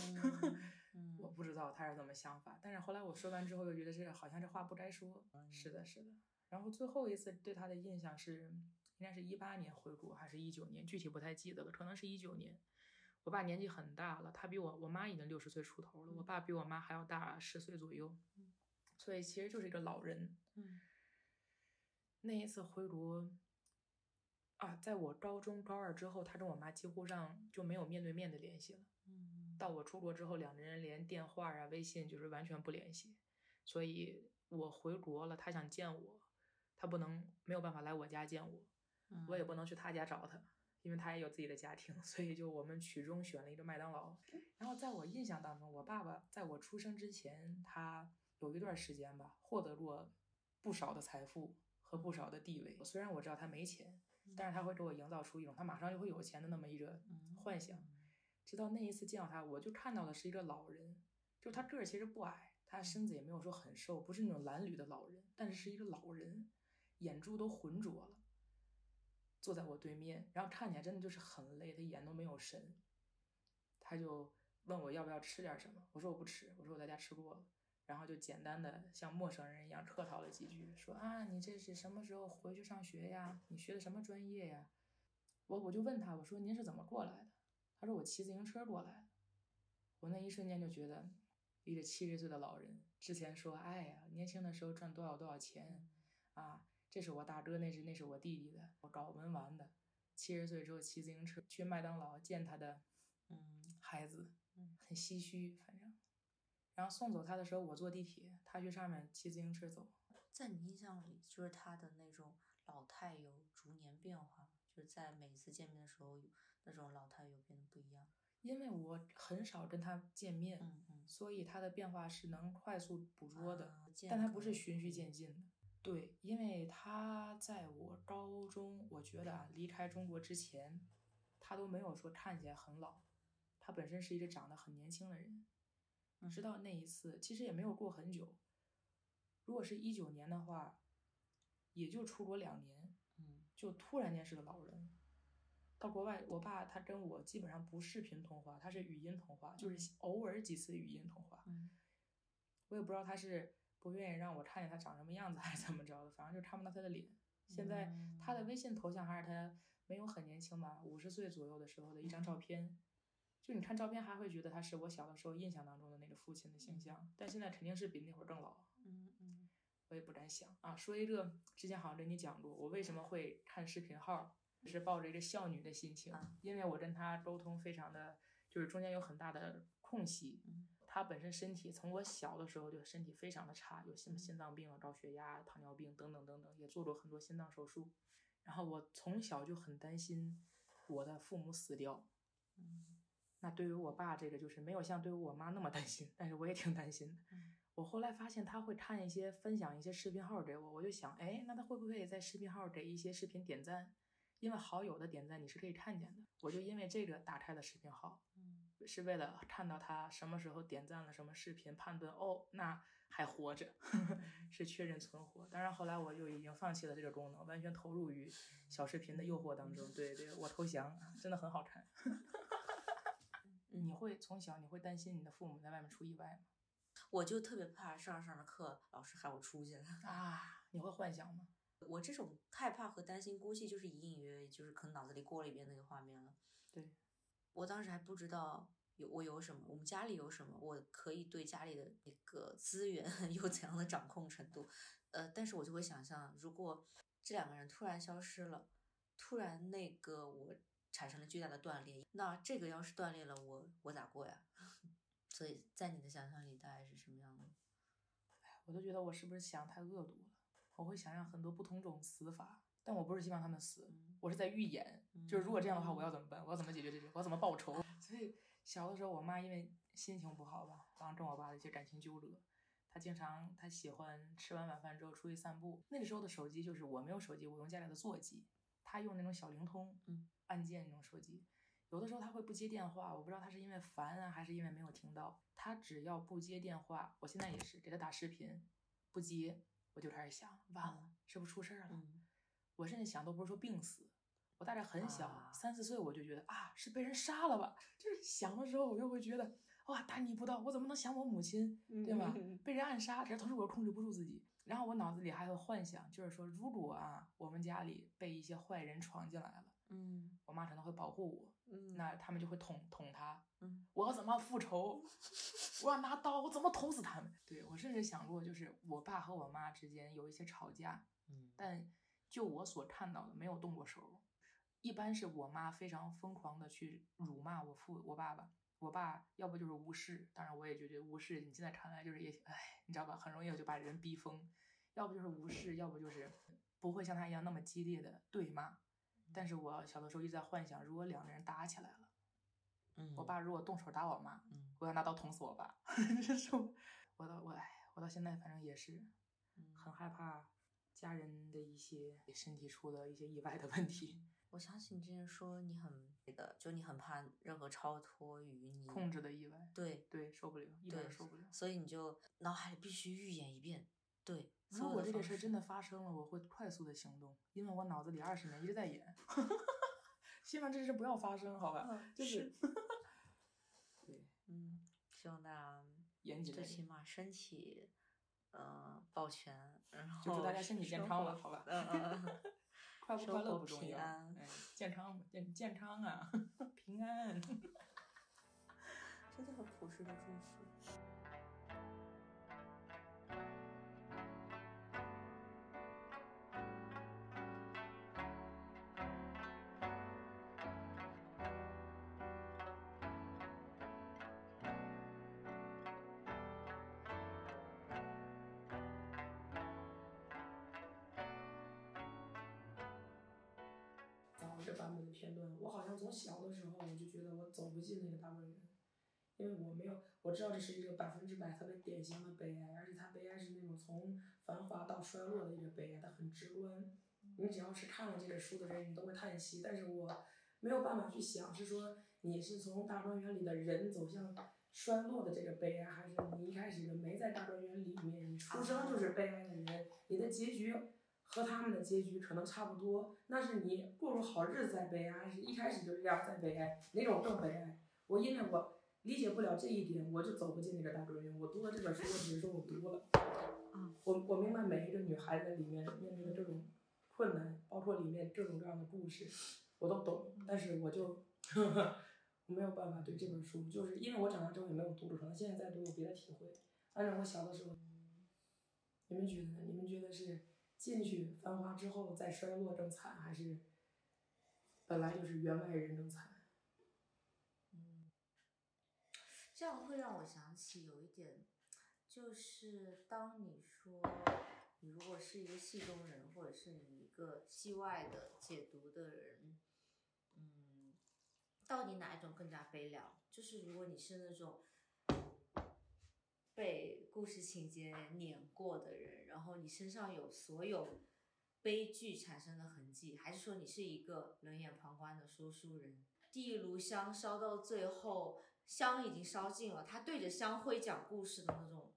我不知道他是怎么想法。但是后来我说完之后，又觉得这好像这话不该说。嗯是的，是的。然后最后一次对他的印象是，应该是一八年回国还是一九年，具体不太记得了，可能是一九年。我爸年纪很大了，他比我我妈已经六十岁出头了，我爸比我妈还要大十岁左右，嗯所以其实就是一个老人。嗯那一次回国，啊，在我高中高二之后，他跟我妈几乎上就没有面对面的联系了。嗯到我出国之后，两个人连电话啊、微信就是完全不联系。所以我回国了，他想见我，他不能没有办法来我家见我，嗯我也不能去他家找他，因为他也有自己的家庭，所以就我们曲中选了一个麦当劳。然后在我印象当中，我爸爸在我出生之前，他有一段时间吧，获得过不少的财富和不少的地位。虽然我知道他没钱，但是他会给我营造出一种他马上就会有钱的那么一个嗯幻想。直到那一次见到他，我就看到的是一个老人，就他个儿其实不矮，他身子也没有说很瘦，不是那种褴褛的老人，但是是一个老人，眼珠都浑浊了，坐在我对面，然后看起来真的就是很累，他眼都没有神。他就问我要不要吃点什么，我说我不吃，我说我在家吃过了，然后就简单的像陌生人一样客套了几句，说啊你这是什么时候回去上学呀？你学的什么专业呀？我我就问他，我说您是怎么过来的？他说我骑自行车过来的。我那一瞬间就觉得，一个七十岁的老人之前说，哎呀，年轻的时候赚多少多少钱啊，这是我大哥，那是那是我弟弟的，我搞文玩的。七十岁之后骑自行车去麦当劳见他的嗯孩子，嗯很唏嘘，反正。然后送走他的时候，我坐地铁，他去上面骑自行车走。在你印象里，就是他的那种老态有逐年变化，就是在每次见面的时候，那种老态有变得不一样。因为我很少跟他见面，嗯嗯，所以他的变化是能快速捕捉的。啊但他不是循序渐进的。对，因为他在我高中，我觉得啊，离开中国之前，他都没有说看起来很老，他本身是一个长得很年轻的人。嗯直到那一次，其实也没有过很久。如果是一九年的话，也就出国两年，嗯就突然间是个老人。到国外，我爸他跟我基本上不视频通话，他是语音通话，就是偶尔几次语音通话。嗯我也不知道他是不愿意让我看见他长什么样子，还是怎么着的，反正就看不到他的脸。现在他的微信头像还是他没有很年轻吧，五十岁左右的时候的一张照片。就你看照片还会觉得他是我小的时候印象当中的那个父亲的形象，但现在肯定是比那会儿更老。嗯嗯我也不敢想啊。说一个之前好像跟你讲过，我为什么会看视频号，是抱着一个孝女的心情啊，因为我跟他沟通非常的，就是中间有很大的空隙。嗯他本身身体从我小的时候就身体非常的差，有心嗯心脏病啊、高血压、糖尿病等等等等，也做过很多心脏手术。然后我从小就很担心我的父母死掉。嗯那对于我爸这个就是没有像对于我妈那么担心，但是我也挺担心的。嗯我后来发现他会看一些分享一些视频号给我，我就想，哎，那他会不会在视频号给一些视频点赞？因为好友的点赞你是可以看见的。我就因为这个打开了视频号，嗯是为了看到他什么时候点赞了什么视频，判断哦，那还活着，是确认存活。当然后来我就已经放弃了这个功能，完全投入于小视频的诱惑当中。对对，我投降，真的很好看。你会从小你会担心你的父母在外面出意外吗？我就特别怕上着上着课，老师喊我出去了。啊，你会幻想吗？我这种害怕和担心，估计就是隐隐约约，就是可能脑子里过了一遍那个画面了。对，我当时还不知道有我有什么，我们家里有什么，我可以对家里的那个资源有怎样的掌控程度。呃，但是我就会想象，如果这两个人突然消失了，突然那个我产生了巨大的断裂，那这个要是断裂了，我我咋过呀？所以在你的想象里，大概是什么样的？哎我都觉得我是不是想太恶毒了？我会想象很多不同种死法，但我不是希望他们死，嗯我是在预演，就是如果这样的话，我要怎么办？我要怎么解决这些？我要怎么报仇？所以小的时候，我妈因为心情不好吧，然后跟我爸的一些感情纠葛，她经常她喜欢吃完晚饭之后出去散步。那个时候的手机就是我没有手机，我用家里的座机，她用那种小灵通，嗯，按键那种手机。有的时候他会不接电话，我不知道他是因为烦啊，还是因为没有听到。他只要不接电话，我现在也是给他打视频，不接我就开始想，完了，是不是出事儿了？嗯我甚至想都不是说病死，我大概很小，啊三四岁我就觉得啊是被人杀了吧，就是想的时候我就会觉得哇大逆不道，我怎么能想我母亲对吧？嗯被人暗杀，可是同时我又控制不住自己，然后我脑子里还有幻想，就是说如果啊我们家里被一些坏人闯进来了，嗯我妈可能会保护我，嗯那他们就会捅捅他，嗯我要怎么复仇？我要拿刀，我怎么捅死他们？对我甚至想过，就是我爸和我妈之间有一些吵架，嗯但就我所看到的，没有动过手。一般是我妈非常疯狂的去辱骂我父我爸爸，我爸要不就是无视，当然我也觉得无视，你现在看来就是也哎，你知道吧，很容易就把人逼疯，要不就是无视，要不就是不会像他一样那么激烈的对骂。但是我小的时候一直在幻想，如果两个人打起来了，嗯我爸如果动手打我妈，嗯我要拿刀捅死我爸。这是我，我到我哎，我到现在反正也是嗯很害怕家人的一些身体出的一些意外的问题，我相信你之前说你很的，就你很怕任何超脱于你控制的意外，对对，受不了，一点对儿受不了。所以你就脑海里必须预演一遍。对，这事事真的发生了，我会快速的行动，因为我脑子里二十年一直在演。希望这事不要发生，好吧？嗯就是，对，嗯，希望大家最严谨的起码身体呃保全，然后就祝大家身体健康吧，好吧？嗯嗯嗯 快不快乐不重要，平安哎，健康健健康啊，平安。真的很朴实的祝福。这版本的片段，我好像从小的时候我就觉得我走不进那个大观园，因为我没有我知道这是一个百分之百特别典型的悲哀，而且它悲哀是那种从繁华到衰落的一个悲哀，它很直观。你只要是看了这个书的人，你都会叹息。但是我没有办法去想，是说你是从大观园里的人走向衰落的这个悲哀，还是你一开始没在大观园里面，你出生就是悲哀的人，你的结局和他们的结局可能差不多，那是你过入好日子在悲哀，还是一开始就这样在悲哀？哪种更悲哀？我因为我理解不了这一点，我就走不进那个大观园。我读了这本书，我只是说我读了，我我明白每一个女孩子里面面对的这种困难，包括里面各种各样的故事，我都懂，但是我就我 没有办法对这本书，就是因为我长大之后也没有读过，可能现在再读有别的体会。按照我小的时候，你们觉得呢？你们觉得是进去繁华之后再衰落更惨，还是本来就是员外人更惨？嗯这样会让我想起有一点，就是当你说你如果是一个戏中人，或者是你一个戏外的解读的人，嗯，到底哪一种更加悲凉？就是如果你是那种被故事情节碾过的人，然后你身上有所有悲剧产生的痕迹，还是说你是一个冷眼旁观的说书人？地炉香烧到最后，香已经烧尽了，他对着香灰讲故事的那种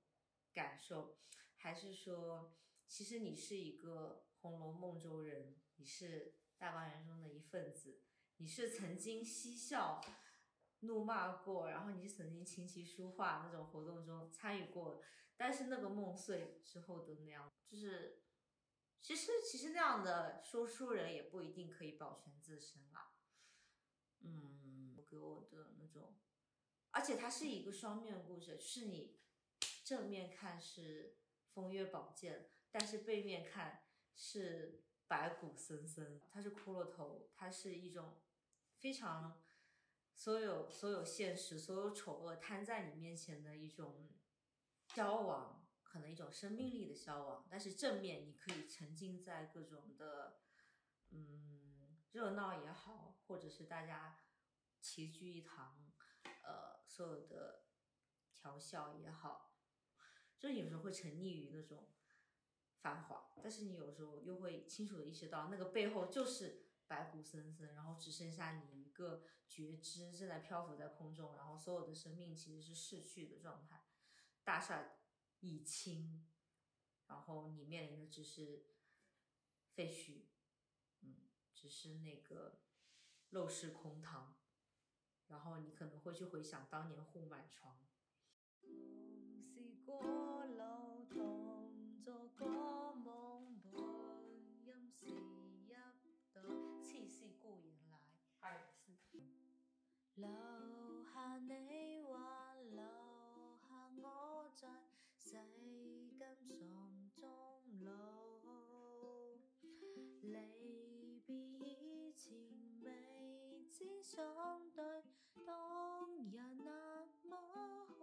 感受，还是说，其实你是一个《红楼梦》中人，你是大观园中的一份子，你是曾经嬉笑怒骂过，然后你曾经琴棋书画那种活动中参与过，但是那个梦碎之后的那样，就是，其实其实那样的说书人也不一定可以保全自身啦。嗯，我给我的那种，而且它是一个双面故事，是你正面看是风月宝剑，但是背面看是白骨森森，它是骷髅头，它是一种非常所有所有现实、所有丑恶摊在你面前的一种消亡，可能一种生命力的消亡，但是正面你可以沉浸在各种的嗯热闹也好，或者是大家齐聚一堂，呃，所有的调笑也好，就是有时候会沉溺于那种繁华，但是你有时候又会清楚的意识到，那个背后就是白骨森森，然后只剩下你一个觉知正在漂浮在空中，然后所有的生命其实是逝去的状态，大厦已倾，然后你面临的只是废墟，嗯，只是那个陋室空堂，然后你可能会去回想当年护满床。是過路，同坐過留下你或留下我在。世间上終老，離別以前未知相對，當日那麼好，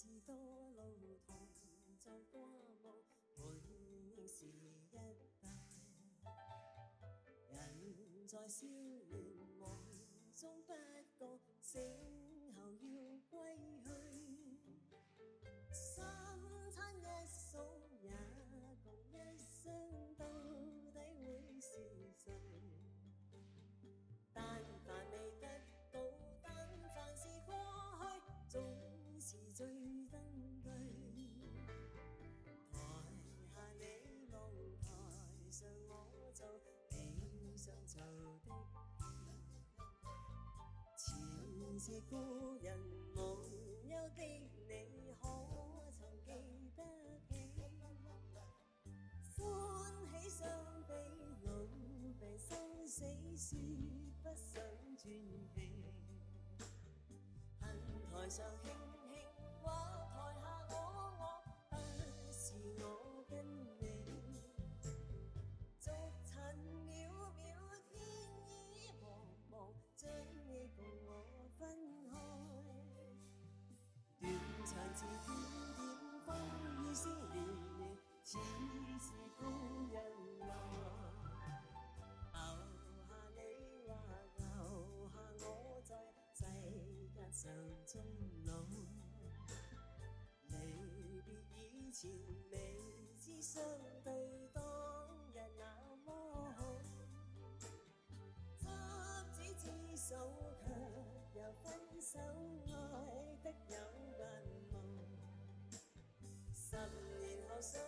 是多路同做過夢，本應是一對。人在少年梦中不觉，醒前是故人忘忧的你，可曾记得起？欢喜相比，老病生死说不想传奇。恨台上連，似是故人來。留下你或留下我在世間上終老。離別以前未知相對，當日那麼好。執子之手，卻又分手，愛得有眼夢。十年後相